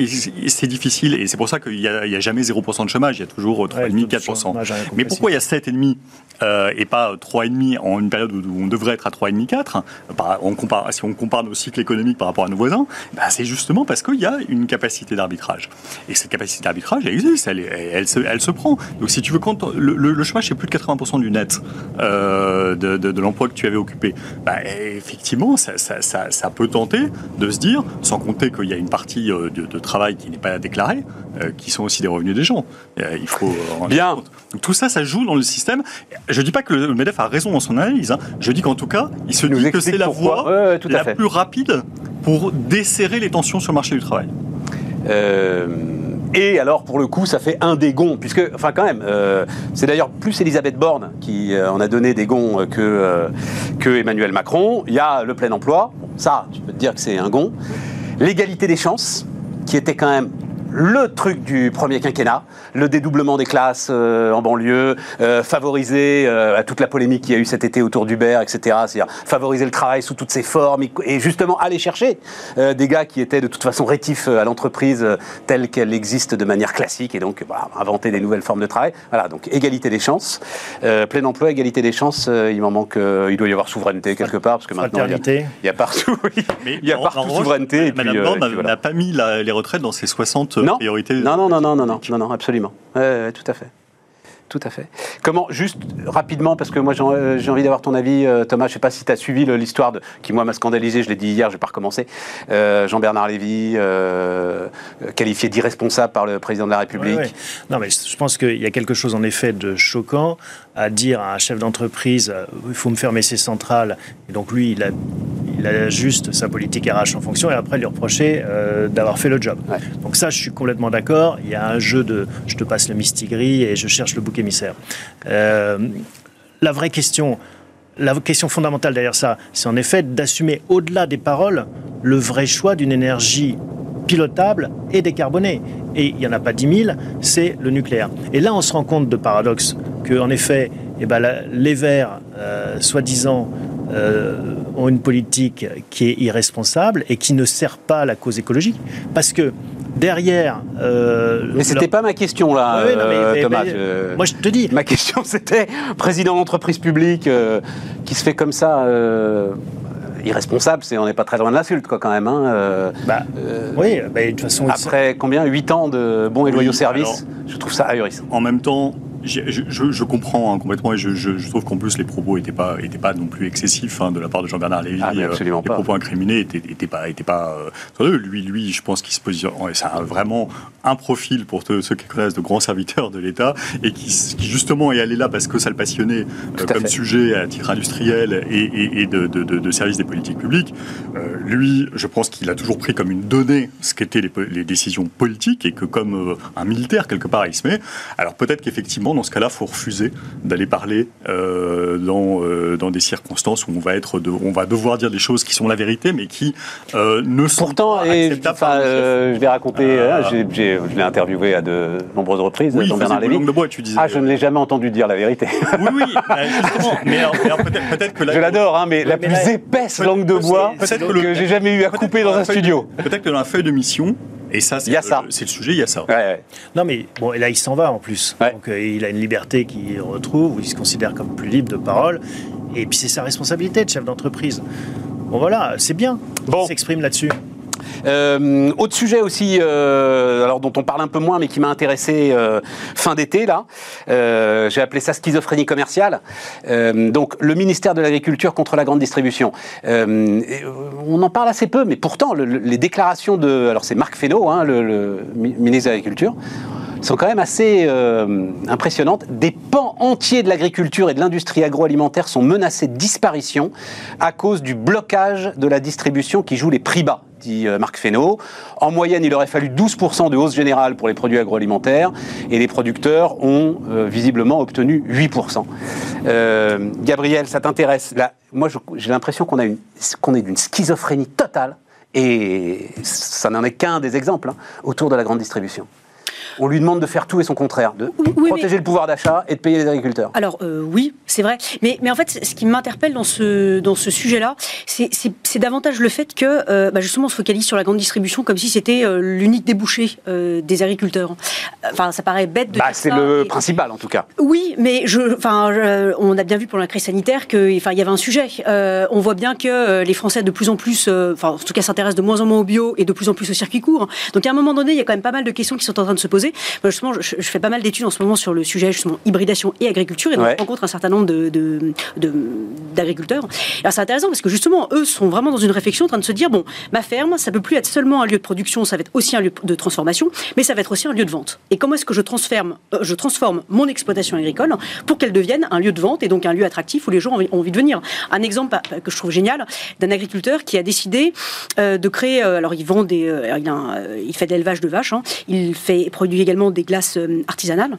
c'est difficile. Et c'est pour ça qu'il n'y a, a jamais 0% de chômage. Il y a toujours 3,5, 4%. Mais pourquoi il y a 7,5 euh, et pas 3,5 en une période où on devrait être à 3,5, 4 par- on compare, Si on compare nos cycles économiques par rapport à nos voisins, bah, c'est justement parce qu'il y a une capacité d'arbitrage. Et cette capacité d'arbitrage, elle existe, elle, se, elle se prend. Donc si tu veux, quand le, le- le chômage, c'est plus de 80% du net euh, de, de- de l'emploi que tu avais occupé, bah, effectivement, ça, ça- ça- ça peut tenter de se dire, sans compter qu'il y a une partie euh, de, de travail qui n'est pas déclarée, euh, qui sont aussi des revenus des gens. Euh, il faut en Bien. tenir compte. Donc tout ça, ça joue dans le système. Je ne dis pas que le MEDEF a raison dans son analyse. hein. Je dis qu'en tout cas, il se dit que c'est la voie la fait. plus rapide pour desserrer les tensions sur le marché du travail. Euh, et alors, pour le coup, ça fait un des gonds, puisque, enfin, quand même, euh, c'est d'ailleurs plus Elisabeth Borne qui euh, en a donné des gonds euh, que, que Emmanuel Macron. Il y a le plein emploi, Ça, tu peux te dire que c'est un gond. L'égalité des chances, qui était quand même le truc du premier quinquennat, le dédoublement des classes euh, en banlieue, euh, favoriser euh, à toute la polémique qu'il y a eu cet été autour d'Uber, etc. C'est-à-dire favoriser le travail sous toutes ses formes et justement aller chercher des gars qui étaient de toute façon rétifs à l'entreprise telle qu'elle existe de manière classique et donc bah, inventer des nouvelles formes de travail. Voilà, donc égalité des chances, plein emploi, égalité des chances. il m'en manque, il doit y avoir souveraineté quelque part parce que maintenant il y, a, partout, il y a partout [laughs] souveraineté. Et Madame Borne n'a pas mis les retraites dans ses 60 non. Non, non, non, non, non, non, non, non, absolument. Tout à fait. Tout à fait. Comment, juste rapidement, parce que moi euh, j'ai envie d'avoir ton avis, euh, Thomas, je ne sais pas si tu as suivi l'histoire qui, moi, m'a scandalisé, je l'ai dit hier, je ne vais pas recommencer. Euh, Jean-Bernard Lévy, qualifié d'irresponsable par le président de la République. Non, mais je pense qu'il y a quelque chose en effet de choquant à dire à un chef d'entreprise il faut me fermer ses centrales. Et donc lui, il a il ajuste sa politique RH en fonction et après lui reprocher euh, d'avoir fait le job. Donc ça, je suis complètement d'accord. Il y a un jeu de je te passe le mistigris et je cherche le bouc émissaire. Euh, la vraie question, la question fondamentale derrière ça, c'est en effet d'assumer au-delà des paroles le vrai choix d'une énergie pilotable et décarbonée. Et il n'y en a pas 10 000, c'est le nucléaire. Et là, on se rend compte de paradoxe que, en effet, eh ben, les Verts, euh, soi-disant, euh, ont une politique qui est irresponsable et qui ne sert pas la cause écologique. Parce que derrière. Euh, mais c'était pas ma question là, euh, Thomas. Moi je te dis. Ma question [laughs] c'était président d'entreprise publique qui se fait comme ça. Irresponsable, c'est on n'est pas très loin de l'insulte, quoi, quand même. Hein, bah, oui, bah, de toute façon. Après combien? 8 ans de bons et loyaux services, je trouve ça ahurissant. En même temps, je, comprends hein, complètement et je, trouve qu'en plus les propos n'étaient pas, étaient pas non plus excessifs hein, de la part de Jean-Bernard Lévy. Ah, absolument euh, les propos incriminés n'étaient pas, étaient pas euh, lui, lui, je pense qu'il se positionne. C'est vraiment un profil pour ceux qui connaissent de grands serviteurs de l'État et qui, justement est allé là parce que ça le passionnait euh, comme sujet à titre industriel et, de, de, service des politiques publiques. lui, je pense qu'il a toujours pris comme une donnée ce qu'étaient les, les décisions politiques et que comme un militaire quelque part il se met. Alors peut-être qu'effectivement dans ce cas-là, il faut refuser d'aller parler euh, dans, euh, dans des circonstances où on va, être de, on va devoir dire des choses qui sont la vérité, mais qui euh, ne sont Pourtant, pas et, je vais raconter, je l'ai interviewé à de nombreuses reprises, oui, Jean-Bernard Lévy. De bois, tu disais, ah, je ne l'ai jamais entendu dire la vérité. Oui, oui, bah, justement. mais peut-être que Je l'adore, hein, mais la plus épaisse langue de bois que, j'ai jamais eu à couper dans un studio. Peut-être que dans la feuille de mission, et ça, c'est le, le, sujet, il y a ça. Non, mais bon, et là, il s'en va en plus. Donc, euh, il a une liberté qu'il retrouve, où il se considère comme plus libre de parole. Et puis, c'est sa responsabilité de chef d'entreprise. Bon, voilà, c'est bien. Bon. Il s'exprime là-dessus. Euh, autre sujet aussi, euh, alors dont on parle un peu moins, mais qui m'a intéressé euh, fin d'été là. J'ai appelé ça schizophrénie commerciale. donc le ministère de l'Agriculture contre la grande distribution. on en parle assez peu, mais pourtant les déclarations de, alors c'est Marc Fesneau, hein, le, ministre de l'Agriculture sont quand même assez impressionnantes. Des pans entiers de l'agriculture et de l'industrie agroalimentaire sont menacés de disparition à cause du blocage de la distribution qui joue les prix bas dit euh, Marc Fesneau. En moyenne, il aurait fallu 12% de hausse générale pour les produits agroalimentaires et les producteurs ont euh, visiblement obtenu 8%. Euh, Gabriel, ça t'intéresse? Moi, j'ai l'impression qu'on qu'on est d'une schizophrénie totale et ça n'en est qu'un des exemples hein, autour de la grande distribution on lui demande de faire tout et son contraire, de protéger le pouvoir d'achat et de payer les agriculteurs. Alors euh, oui, c'est vrai. Mais, mais en fait, ce qui m'interpelle dans ce, dans ce sujet-là, c'est davantage le fait que euh, bah, justement on se focalise sur la grande distribution comme si c'était euh, l'unique débouché des agriculteurs. Enfin, ça paraît bête de bah, C'est le principal en tout cas. Oui, mais je, enfin, on a bien vu pour la crise sanitaire qu'il enfin, y avait un sujet. on voit bien que les Français de plus en plus, enfin en tout cas s'intéressent de moins en moins au bio et de plus en plus au circuit court. Donc à un moment donné, il y a quand même pas mal de questions qui sont en train de se poser. Moi, justement, je, fais pas mal d'études en ce moment sur le sujet justement hybridation et agriculture, et donc je rencontre un certain nombre d'agriculteurs. De, Alors c'est intéressant parce que justement, eux sont vraiment dans une réflexion en train de se dire bon, ma ferme, ça peut plus être seulement un lieu de production, ça va être aussi un lieu de transformation, mais ça va être aussi un lieu de vente. Et comment est-ce que je transforme, euh, je transforme mon exploitation agricole pour qu'elle devienne un lieu de vente et donc un lieu attractif où les gens ont envie, de venir? Un exemple euh, que je trouve génial d'un agriculteur qui a décidé euh, de créer, alors il vend des, il, il, fait de l'élevage de vaches, hein, il fait également des glaces euh, artisanales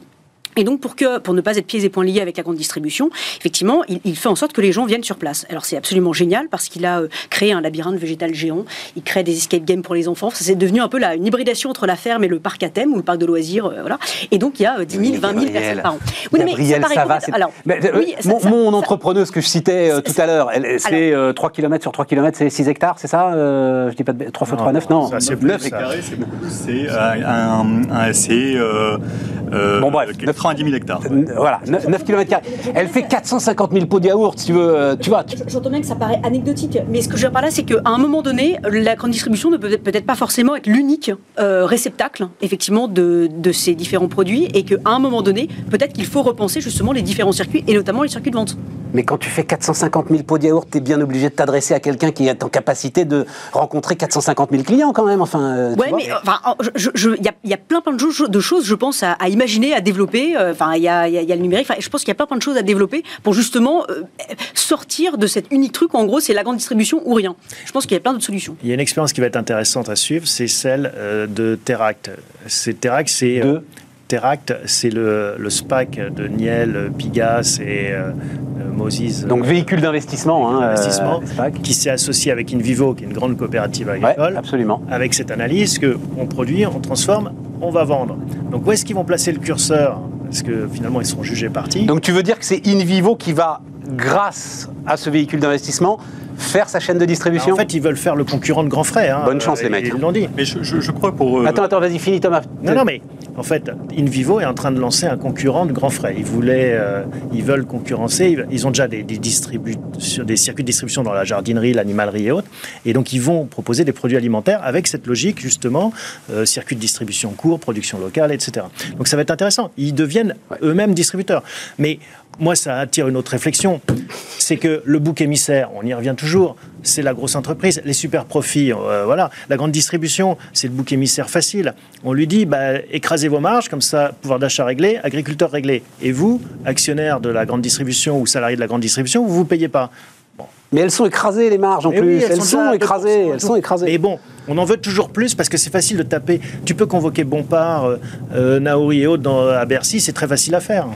Et donc, pour, que, pour ne pas être pieds et poings liés avec la grande distribution, effectivement, il, fait en sorte que les gens viennent sur place. Alors, c'est absolument génial parce qu'il a euh, créé un labyrinthe végétal géant. Il crée des escape games pour les enfants. C'est devenu un peu là, une hybridation entre la ferme et le parc à thème ou le parc de loisirs. Euh, voilà. Et donc, il y a 10 000, 20 000 personnes par an. Oui, mais ça, va. Alors, oui, mon, mon entrepreneuse que je citais euh, tout à l'heure, c'est 3 km sur 3 km, c'est 6 hectares, c'est ça Je dis pas de 3 fois 3, 9 Non, c'est 9 hectares. C'est beaucoup. C'est un, bon, bref, 90 000 hectares. Voilà, 9 km. Elle fait 450 000 pots de yaourt, tu veux. Euh, tu vois. J'entends bien que ça paraît anecdotique, mais ce que je veux dire par là, c'est qu'à un moment donné, la grande distribution ne peut peut-être pas forcément être l'unique euh, réceptacle, effectivement, de, de, ces différents produits, et qu'à un moment donné, peut-être qu'il faut repenser justement les différents circuits, et notamment les circuits de vente. Mais quand tu fais 450 000 pots de yaourt, tu es bien obligé de t'adresser à quelqu'un qui est en capacité de rencontrer 450 000 clients quand même. Enfin, euh, ouais, mais il y, a plein, plein de choses, de choses je pense, à, imaginer, à développer. Enfin, il y a, y a, le numérique. je pense qu'il y a plein, plein de choses à développer pour justement euh, sortir de cet unique truc. En gros, c'est la grande distribution ou rien. Je pense qu'il y a plein d'autres solutions. Il y a une expérience qui va être intéressante à suivre, c'est celle euh, de Teract. C'est Teract, c'est Teract, c'est le, le, SPAC de Niel, Pigas et euh, Moses. Donc véhicule d'investissement, hein, investissement qui s'est associé avec Invivo, qui est une grande coopérative agricole. absolument. Avec cette analyse que on produit, on transforme, on va vendre. Donc où est-ce qu'ils vont placer le curseur? Parce que finalement ils sont jugés partis. Donc tu veux dire que c'est InVivo qui va, grâce à ce véhicule d'investissement, faire sa chaîne de distribution En fait, ils veulent faire le concurrent de Grand Frais. Hein. Bonne chance, les mecs. Ils l'ont dit. Mais je, crois pour. Euh, attends, attends, vas-y, finis, Thomas. Non, non, mais en fait, InVivo est en train de lancer un concurrent de Grand Frais. Ils voulaient, euh, ils veulent concurrencer. Ils ont déjà des, des, des circuits de distribution dans la jardinerie, l'animalerie et autres. Et donc, ils vont proposer des produits alimentaires avec cette logique, justement, euh, circuit de distribution court, production locale, etc. Donc, ça va être intéressant. Ils deviennent eux-mêmes distributeurs. Mais moi, ça attire une autre réflexion. C'est que le bouc émissaire, on y revient toujours, c'est la grosse entreprise. Les super profits, euh, voilà. La grande distribution, c'est le bouc émissaire facile. On lui dit, bah, écrasez vos marges, comme ça, pouvoir d'achat réglé, agriculteur réglé. Et vous, actionnaire de la grande distribution ou salarié de la grande distribution, vous ne vous payez pas. Mais elles sont écrasées, les marges, en plus. Elles, sont, écrasées. Elles sont écrasées. Et bon, on en veut toujours plus parce que c'est facile de taper. Tu peux convoquer Bompard, euh, euh, Naori et autres à Bercy, c'est très facile à faire.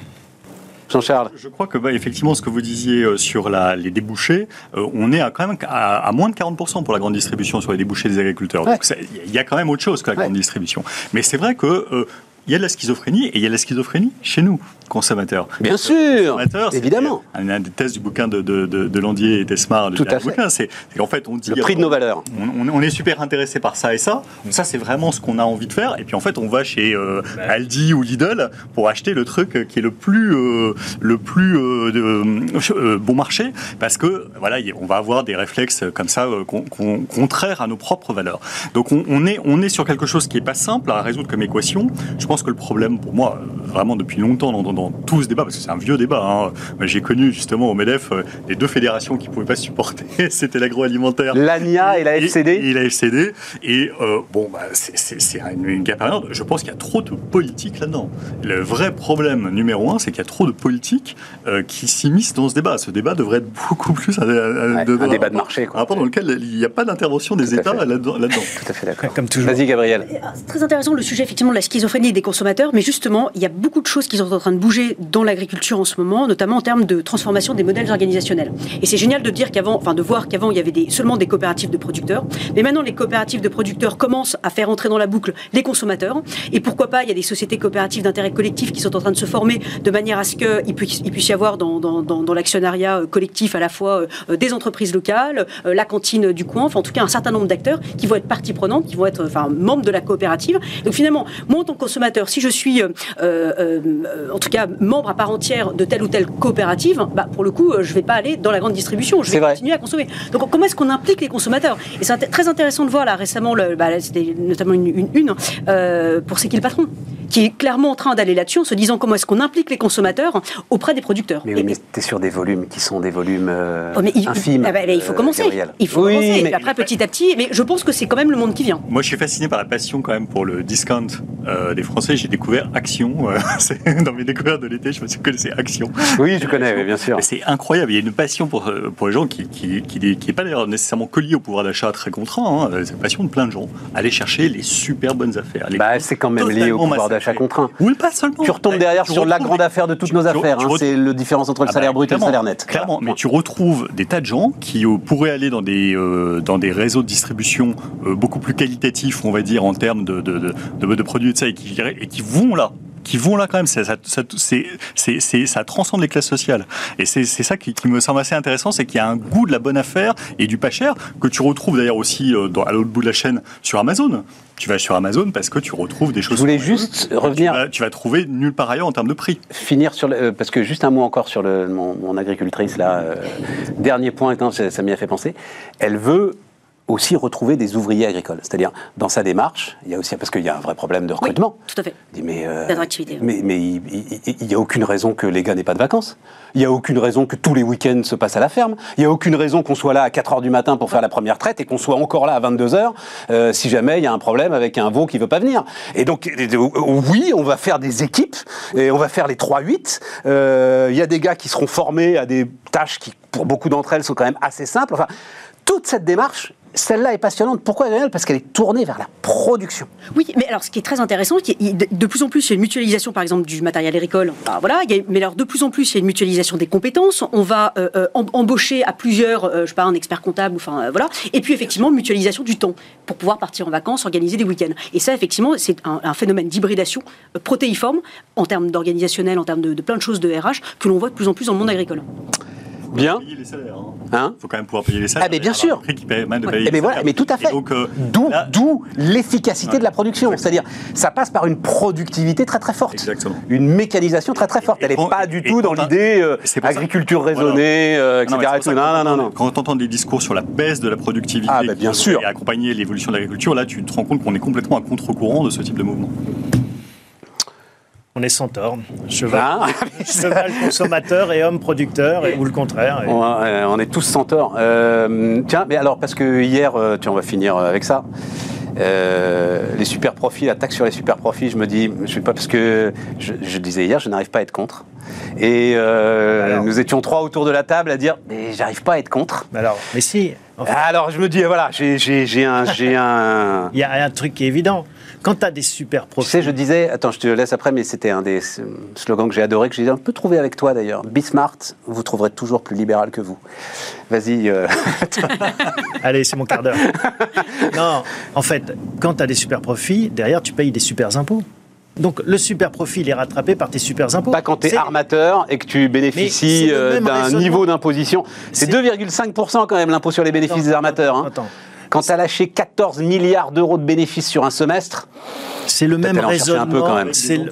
Jean-Charles Je crois que bah, effectivement, ce que vous disiez euh, sur la, les débouchés, euh, on est à, quand même à, moins de 40% pour la grande distribution sur les débouchés des agriculteurs. Donc il y a quand même autre chose que la grande distribution. Mais c'est vrai que euh, il y a de la schizophrénie et il y a de la schizophrénie chez nous, consommateurs. Bien sûr, évidemment. Un, des thèses du bouquin de, de, de, Landier et Tesmar, Tout à fait. c'est qu'en fait, on dit... Le prix de nos valeurs. On, est super intéressé par ça et ça. Ça, c'est vraiment ce qu'on a envie de faire. Et puis, en fait, on va chez euh, Aldi ou Lidl pour acheter le truc qui est le plus, euh, le plus euh, bon marché parce que, voilà, on va avoir des réflexes comme ça contraires à nos propres valeurs. Donc, on, on, est, on est sur quelque chose qui est pas simple à résoudre comme équation. Je pense que le problème pour moi, vraiment depuis longtemps dans, tout ce débat, parce que c'est un vieux débat, hein, j'ai connu justement au MEDEF euh, les deux fédérations qui ne pouvaient pas supporter, [laughs] c'était l'agroalimentaire. L'ANIA et, la FCD. Et, la FCD. Et euh, bon, bah, c'est une, une Je pense qu'il y a trop de politique là-dedans. Le vrai problème numéro un, c'est qu'il y a trop de politique euh, qui s'immiscent dans ce débat. Ce débat devrait être beaucoup plus un, débat de marché. Quoi. Un rapport dans lequel il n'y a pas d'intervention des États là-dedans. Tout à fait d'accord. Comme toujours. Vas-y, Gabriel. C'est très intéressant le sujet effectivement de la schizophrénie des consommateurs, mais justement, il y a beaucoup de choses qui sont en train de bouger dans l'agriculture en ce moment, notamment en termes de transformation des modèles organisationnels. Et c'est génial de dire qu'avant, enfin de voir qu'avant il y avait seulement des coopératives de producteurs, mais maintenant les coopératives de producteurs commencent à faire entrer dans la boucle les consommateurs. Et pourquoi pas, il y a des sociétés coopératives d'intérêt collectif qui sont en train de se former de manière à ce qu'il puisse, y avoir dans, l'actionnariat euh, collectif à la fois euh, des entreprises locales, euh, la cantine du coin, enfin en tout cas un certain nombre d'acteurs qui vont être partie prenante, qui vont être enfin membres de la coopérative. Donc finalement, moi en tant que consommateur, si je suis en tout cas membre à part entière de telle ou telle coopérative, bah, pour le coup, je ne vais pas aller dans la grande distribution, je vais continuer à consommer. Donc comment est-ce qu'on implique les consommateurs? Et c'est très intéressant de voir là récemment, bah, c'était notamment une, une, une euh, pour C'est qui le patron qui est clairement en train d'aller là-dessus en se disant comment est-ce qu'on implique les consommateurs auprès des producteurs. Mais, mais tu es sur des volumes qui sont des volumes oh, il, infimes. Ah bah, il faut commencer. il faut commencer. Mais... après, petit à petit, mais je pense que c'est quand même le monde qui vient. Moi, je suis fasciné par la passion quand même pour le discount euh, des Français, j'ai découvert Action. euh, [laughs] c'est- dans mes découvertes de l'été, je me suis connaissais Action. Oui, je connais, oui, bien sûr. C'est incroyable. Il y a une passion pour, euh, pour les gens qui qui, qui, qui est pas d'ailleurs nécessairement liée au pouvoir d'achat très contraint. Hein. C'est la passion de plein de gens. Aller chercher les super bonnes affaires. Bah, c'est quand même lié au pouvoir d'achat contraint. Oui, pas seulement. Tu retombes derrière tu sur la grande affaire de toutes tu- nos tu- affaires. hein. C'est la différence entre le Ah salaire bah, brut et le salaire net. Clairement, mais tu retrouves des tas de gens qui euh, pourraient aller dans des, euh, dans des réseaux de distribution euh, beaucoup plus qualitatifs, on va dire, en termes de, de, de, de- de produits ça, et qui, iraient- et qui vont là qui vont là quand même, ça, transcende les classes sociales. Et c'est ça qui, qui me semble assez intéressant, c'est qu'il y a un goût de la bonne affaire et du pas cher, que tu retrouves d'ailleurs aussi euh, dans- à l'autre bout de la chaîne sur Amazon. Tu vas sur Amazon parce que tu retrouves des choses... Je voulais juste revenir- Tu vas, tu vas trouver nulle part ailleurs en termes de prix. finir sur le, euh, parce que juste un mot encore sur le, mon, mon agricultrice là. euh, dernier point, non, ça m'y a fait penser. Elle veut aussi retrouver des ouvriers agricoles. C'est-à-dire, dans sa démarche, il y a aussi parce qu'il y a un vrai problème de recrutement. Tout à fait. Mais euh, mais mais il n'y a aucune raison que les gars n'aient pas de vacances. Il n'y a aucune raison que tous les week-ends se passent à la ferme. Il n'y a aucune raison qu'on soit là à 4 heures du matin pour faire la première traite et qu'on soit encore là à 22 heures euh, si jamais il y a un problème avec un veau qui veut pas venir. Et donc, euh, oui, on va faire des équipes et on va faire les 3-8. Euh, Il y a des gars qui seront formés à des tâches qui, pour beaucoup d'entre elles, sont quand même assez simples. Enfin, toute cette démarche, celle-là est passionnante. Pourquoi Daniel Parce qu'elle est tournée vers la production. Oui, mais alors ce qui est très intéressant, de plus en plus il y a une mutualisation, par exemple, du matériel agricole. Voilà, mais alors de plus en plus il y a une mutualisation des compétences. On va euh, euh, em- embaucher à plusieurs, euh, je sais pas, un expert comptable, enfin euh, voilà. Et puis effectivement mutualisation du temps pour pouvoir partir en vacances, organiser des week-ends. Et ça effectivement c'est un, phénomène d'hybridation protéiforme en termes d'organisationnel, en termes de, de plein de choses de RH que l'on voit de plus en plus dans le monde agricole. Bien. Payer les salaires. hein. Hein faut quand même pouvoir payer les salaires. Ah, mais bien sûr. qui permet de payer Eh les ben voilà, mais tout à fait. Euh, D'où, d'où l'efficacité Ouais. de la production. C'est-à-dire, ça passe par une productivité très très forte. Exactement. Une mécanisation très très forte. Et Elle n'est pas du tout dans l'idée euh, agriculture Voilà. raisonnée, euh, etc. mais que Non, quand non, non, on- non. Quand on entend des discours sur la baisse de la productivité Ah, bah, bien sûr. et accompagner l'évolution de l'agriculture, là, tu te rends compte qu'on est complètement à contre-courant de ce type de mouvement. On est centaure, cheval, Hein [laughs] cheval consommateur et homme producteur, et- ou le contraire. et- on, euh, on est tous sans tort. Euh, tiens, mais alors, parce que hier, euh, tiens, on va finir avec ça. Euh, les super profits, la taxe sur les super profits, je me dis, je sais pas parce que je, je disais hier, je n'arrive pas à être contre. Et euh, Alors. nous étions trois autour de la table à dire, mais j'arrive pas à être contre. Alors, mais si, Alors je me dis, voilà, j'ai un, j'ai un. [laughs] il y a un truc qui est évident. Quand tu as des super Tu profits, sais, je disais, attends, je te laisse après, mais c'était un des slogans que j'ai adoré, que j'ai un peu trouvé avec toi d'ailleurs. Be smart, vous trouverez toujours plus libéral que vous. Vas-y. euh, [laughs] Allez, c'est mon quart d'heure. non, en fait, quand tu as des super profits, derrière, tu payes des super impôts. Donc, le super profit, il est rattrapé par tes super impôts. Pas quand tu es armateur et que tu bénéficies euh, d'un niveau d'imposition. C'est C'est- 2,5% quand même l'impôt sur les bénéfices Attends, des armateurs. attends, hein. attends. Quand tu as lâché 14 milliards d'euros de bénéfices sur un semestre, C'est le même chercher un raisonnement. peu quand même. c'est le-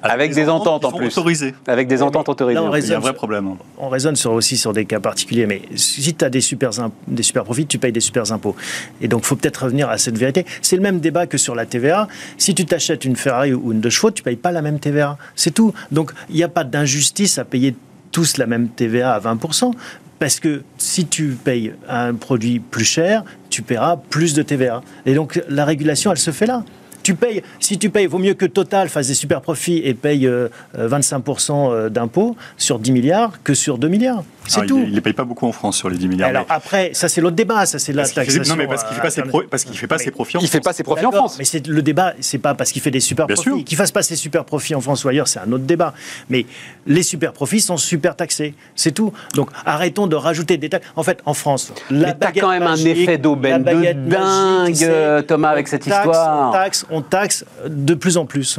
Avec des ententes, en plus. autorisées. avec des ententes autorisées. là, plus. Il y a un raisonne vrai problème. on raisonne sur, aussi sur des cas particuliers, mais si tu as des super, imp- des super profits, tu payes des super impôts. Et donc, il faut peut-être revenir à cette vérité. C'est le même débat que sur la TVA. Si tu t'achètes une Ferrari ou une deux chevaux, tu payes pas la même TVA. C'est tout. Donc, il n'y a pas d'injustice à payer tous la même TVA à 20%. Parce que si tu payes un produit plus cher, tu paieras plus de TVA. Et donc, la régulation, elle se fait là. Tu payes, si tu payes, vaut mieux que Total fasse des super profits et paye euh, euh, 25% euh, d'impôts sur 10 milliards que sur 2 milliards. C'est tout. Il ne les paye pas beaucoup en France sur les 10 milliards. Alors mais- après, ça c'est l'autre débat, ça c'est la parce qu'il fait- taxation. non, mais parce qu'il ne fait pas ses pro- parce qu'il fait pas Mais- ses profits en Il fait France. pas ses profits en France. Mais c'est le débat, c'est pas parce qu'il fait des super Bien profits. sûr. Qu'il fasse pas ses super profits en France ou ailleurs, c'est un autre débat. Mais les super profits sont super taxés, c'est tout. Donc arrêtons de rajouter des taxes. En fait, en France, la Mais baguette quand même un effet d'aubaine la de magique, dingue, Thomas, avec cette taxe, histoire. On taxe, on taxe de plus en plus.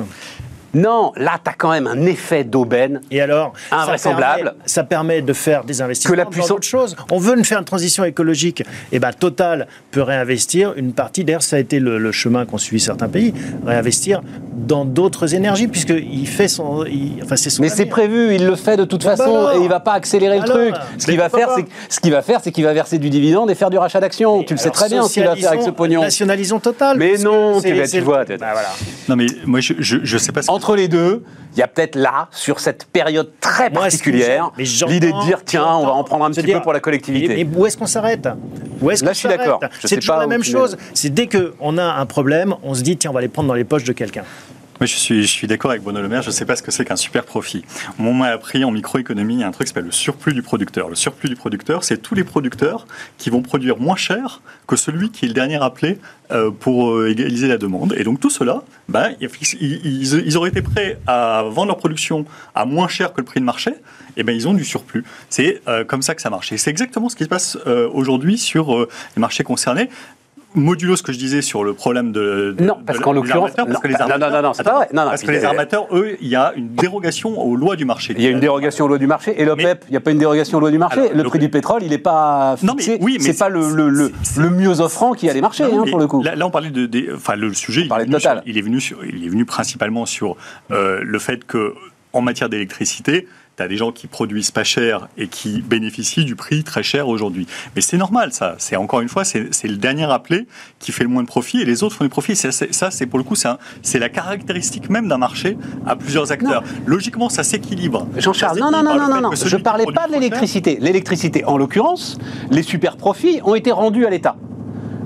Non, là, tu as quand même un effet d'aubaine. Et alors, ça Invraisemblable. permet, ça permet de faire des investissements Que la dans puissance- d'autres choses. On veut une- faire une transition écologique. Et ben Total peut réinvestir une partie. D'ailleurs, ça a été le, le chemin qu'ont suivi certains pays. Réinvestir dans d'autres énergies, puisqu'il fait son. il- enfin, c'est son Mais c'est prévu, il le fait de toute Bon, bah façon alors. et il va pas accélérer le truc. Ce qu'il va faire, c'est ce qu'il va faire, c'est qu'il va verser du dividende et faire du rachat d'actions. Tu le sais très bien ce qu'il va faire avec ce pognon. Nationalisons Total. Mais non, c'est- tu vois, Bah, voilà. Non, mais moi, je, je sais pas ce entre les deux, il y a peut-être là, sur cette période très particulière, l'idée de dire tiens, on va en prendre un petit dire, peu pour la collectivité. Mais, mais où est-ce qu'on s'arrête? Où est-ce Là, qu'on je suis s'arrête? C'est toujours pas la même chose. C'est dès qu'on a un problème, on se dit tiens, on va les prendre dans les poches de quelqu'un. Mais je suis, je suis d'accord avec Bruno Le je ne sais pas ce que c'est qu'un super profit. On m'a appris en microéconomie, il y a un truc qui s'appelle le surplus du producteur. Le surplus du producteur, c'est tous les producteurs qui vont produire moins cher que celui qui est le dernier appelé euh, pour euh, égaliser la demande. Et donc tout cela, ben, ils, auraient été prêts à vendre leur production à moins cher que le prix de marché, et ben ils ont du surplus. C'est euh, comme ça que ça marche. Et c'est exactement ce qui se passe aujourd'hui sur les marchés concernés. Modulo ce que je disais sur le problème de, de- Non, parce de- qu'en l'occurrence- armateurs, parce non, que les non, non, armateurs- non, non, c'est pas vrai. Non, non, parce que les armateurs, eux, il y a une dérogation aux lois du marché. Il y a une dérogation aux lois du marché et l'OPEP, il n'y a pas une dérogation aux lois du marché. Alors, le prix du pétrole, il n'est pas Non, mais fixé. oui, mais c'est pas le, le, le, c'est- le mieux offrant qui a les marchés, Non, hein, pour le coup. Là, là, on parlait de, des- enfin, le sujet, il de venu Total. sur- il est venu sur- il est venu principalement sur euh, le fait que, en matière d'électricité, tu as des gens qui produisent pas cher et qui bénéficient du prix très cher aujourd'hui. Mais c'est normal, ça. C'est encore une fois, c'est le dernier appelé qui fait le moins de profit et les autres font des profits. Ça, c'est pour le coup, c'est la caractéristique même d'un marché à plusieurs acteurs. Logiquement, ça s'équilibre. Jean-Charles, non, non, non, non, non, Je parlais pas de l'électricité. L'électricité, en l'occurrence, les super profits ont été rendus à l'État.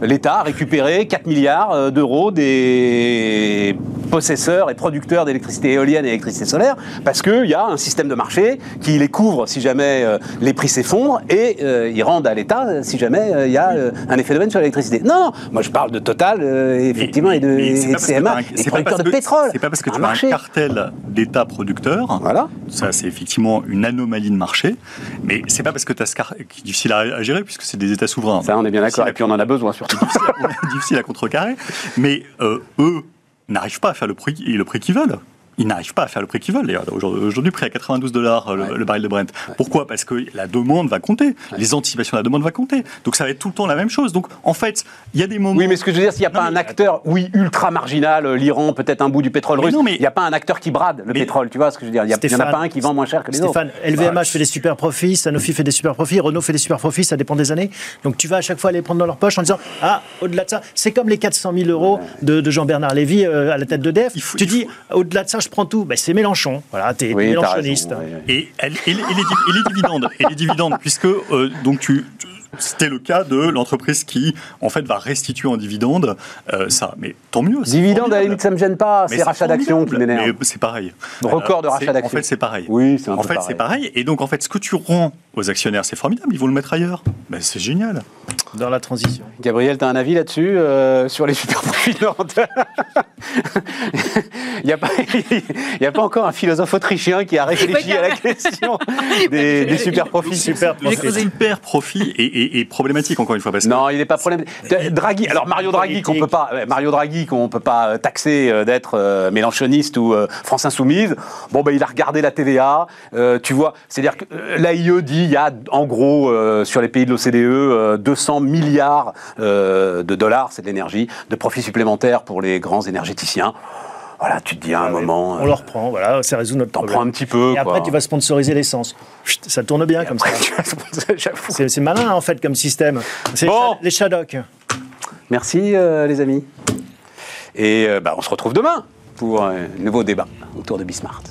L'État a récupéré 4 milliards euh, d'euros des possesseurs et producteurs d'électricité éolienne et d'électricité solaire parce qu'il y a un système de marché qui les couvre si jamais euh, les prix s'effondrent et euh, ils rendent à l'État si jamais euh, il y a euh, un effet d'aubaine sur l'électricité. Non, moi je parle de Total, effectivement, et de, Mais et de CMA, pas producteurs de pétrole. C'est pas parce que un tu as un marché. cartel d'État producteur. Voilà. Ça, c'est effectivement une anomalie de marché. Mais c'est pas parce que tu as ce cartel qui est difficile à, à gérer puisque c'est des États souverains. Ça, on est bien d'accord. Et puis on en a besoin surtout. [laughs] difficile à contrecarrer. Mais euh, eux n'arrivent pas à faire le prix, le prix qu'ils veulent. Ils n'arrivent pas à faire le prix qu'ils veulent. D'ailleurs, Aujourd'hui, prix à 92 dollars le, le baril de Brent. Pourquoi? Parce que la demande va compter. Les anticipations de la demande va compter. Donc ça va être tout le temps la même chose. Donc en fait, il y a des moments. Oui, mais ce que je veux dire, s'il n'y a Non, pas mais- un acteur, oui, ultra marginal, euh, l'Iran, peut-être un bout du pétrole Mais russe, non, mais- il n'y a pas un acteur qui brade le Mais- pétrole, tu vois ce que je veux dire? Il n'y en a Stéphane, pas un qui vend moins cher que les autres. Stéphane, LVMH fait des super profits, Sanofi fait des super profits, Renault fait des super profits, ça dépend des années. Donc tu vas à chaque fois les prendre dans leur poche en disant Ah, au-delà de ça, c'est comme les 400 000 euros de, de Jean-Bernard Lévy euh, à la tête. Il faut- tu il dis Au-delà de ça, je prends tout. Ben, c'est Mélenchon. Voilà, t'es Oui, mélenchoniste. raison, oui, oui. Et, elle- et les, et les et les dividendes, et les dividendes, puisque euh, donc tu, tu- c'était le cas de l'entreprise qui en fait va restituer en dividendes euh, ça. Mais tant mieux. c'est Dividende, à la limite, ça ne me gêne pas, c'est rachat d'actions qui m'énerve. Mais c'est pareil. Record de rachat d'actions. En fait, c'est pareil. Oui, c'est un En peu fait, c'est pareil. Et donc, en fait, ce que tu rends aux actionnaires, c'est formidable. Ils vont le mettre ailleurs. Ben, c'est génial. Dans la transition. Gabriel, tu as un avis là-dessus, euh, sur les super profits de [laughs] rente Il n'y a, pas- a encore un philosophe autrichien qui a réfléchi à la question [laughs] des, des super profits. Super profits. super profit et, et- et problématique, encore une fois. Parce que Non, il n'est pas problème. Draghi, alors Mario Draghi qu'on peut pas, Mario Draghi qu'on peut pas taxer euh, d'être euh, mélanchoniste ou euh, France Insoumise. Bon, ben il a regardé la TVA. euh, tu vois, c'est-à-dire que l'AIE dit il y a en gros euh, sur les pays de l'OCDE euh, 200 milliards de dollars, c'est de l'énergie, de profits supplémentaires pour les grands énergéticiens. Voilà, tu te dis à un moment, On euh, le reprend, voilà, ça résout notre t'en problème. prends un petit peu. Et après, quoi. tu vas sponsoriser l'essence. Ça tourne bien comme ça. [laughs] Après, c'est malin en fait comme système. C'est Bon. les Shadocks. Merci euh, les amis. Et euh, bah, on se retrouve demain pour un nouveau débat autour de Bismart.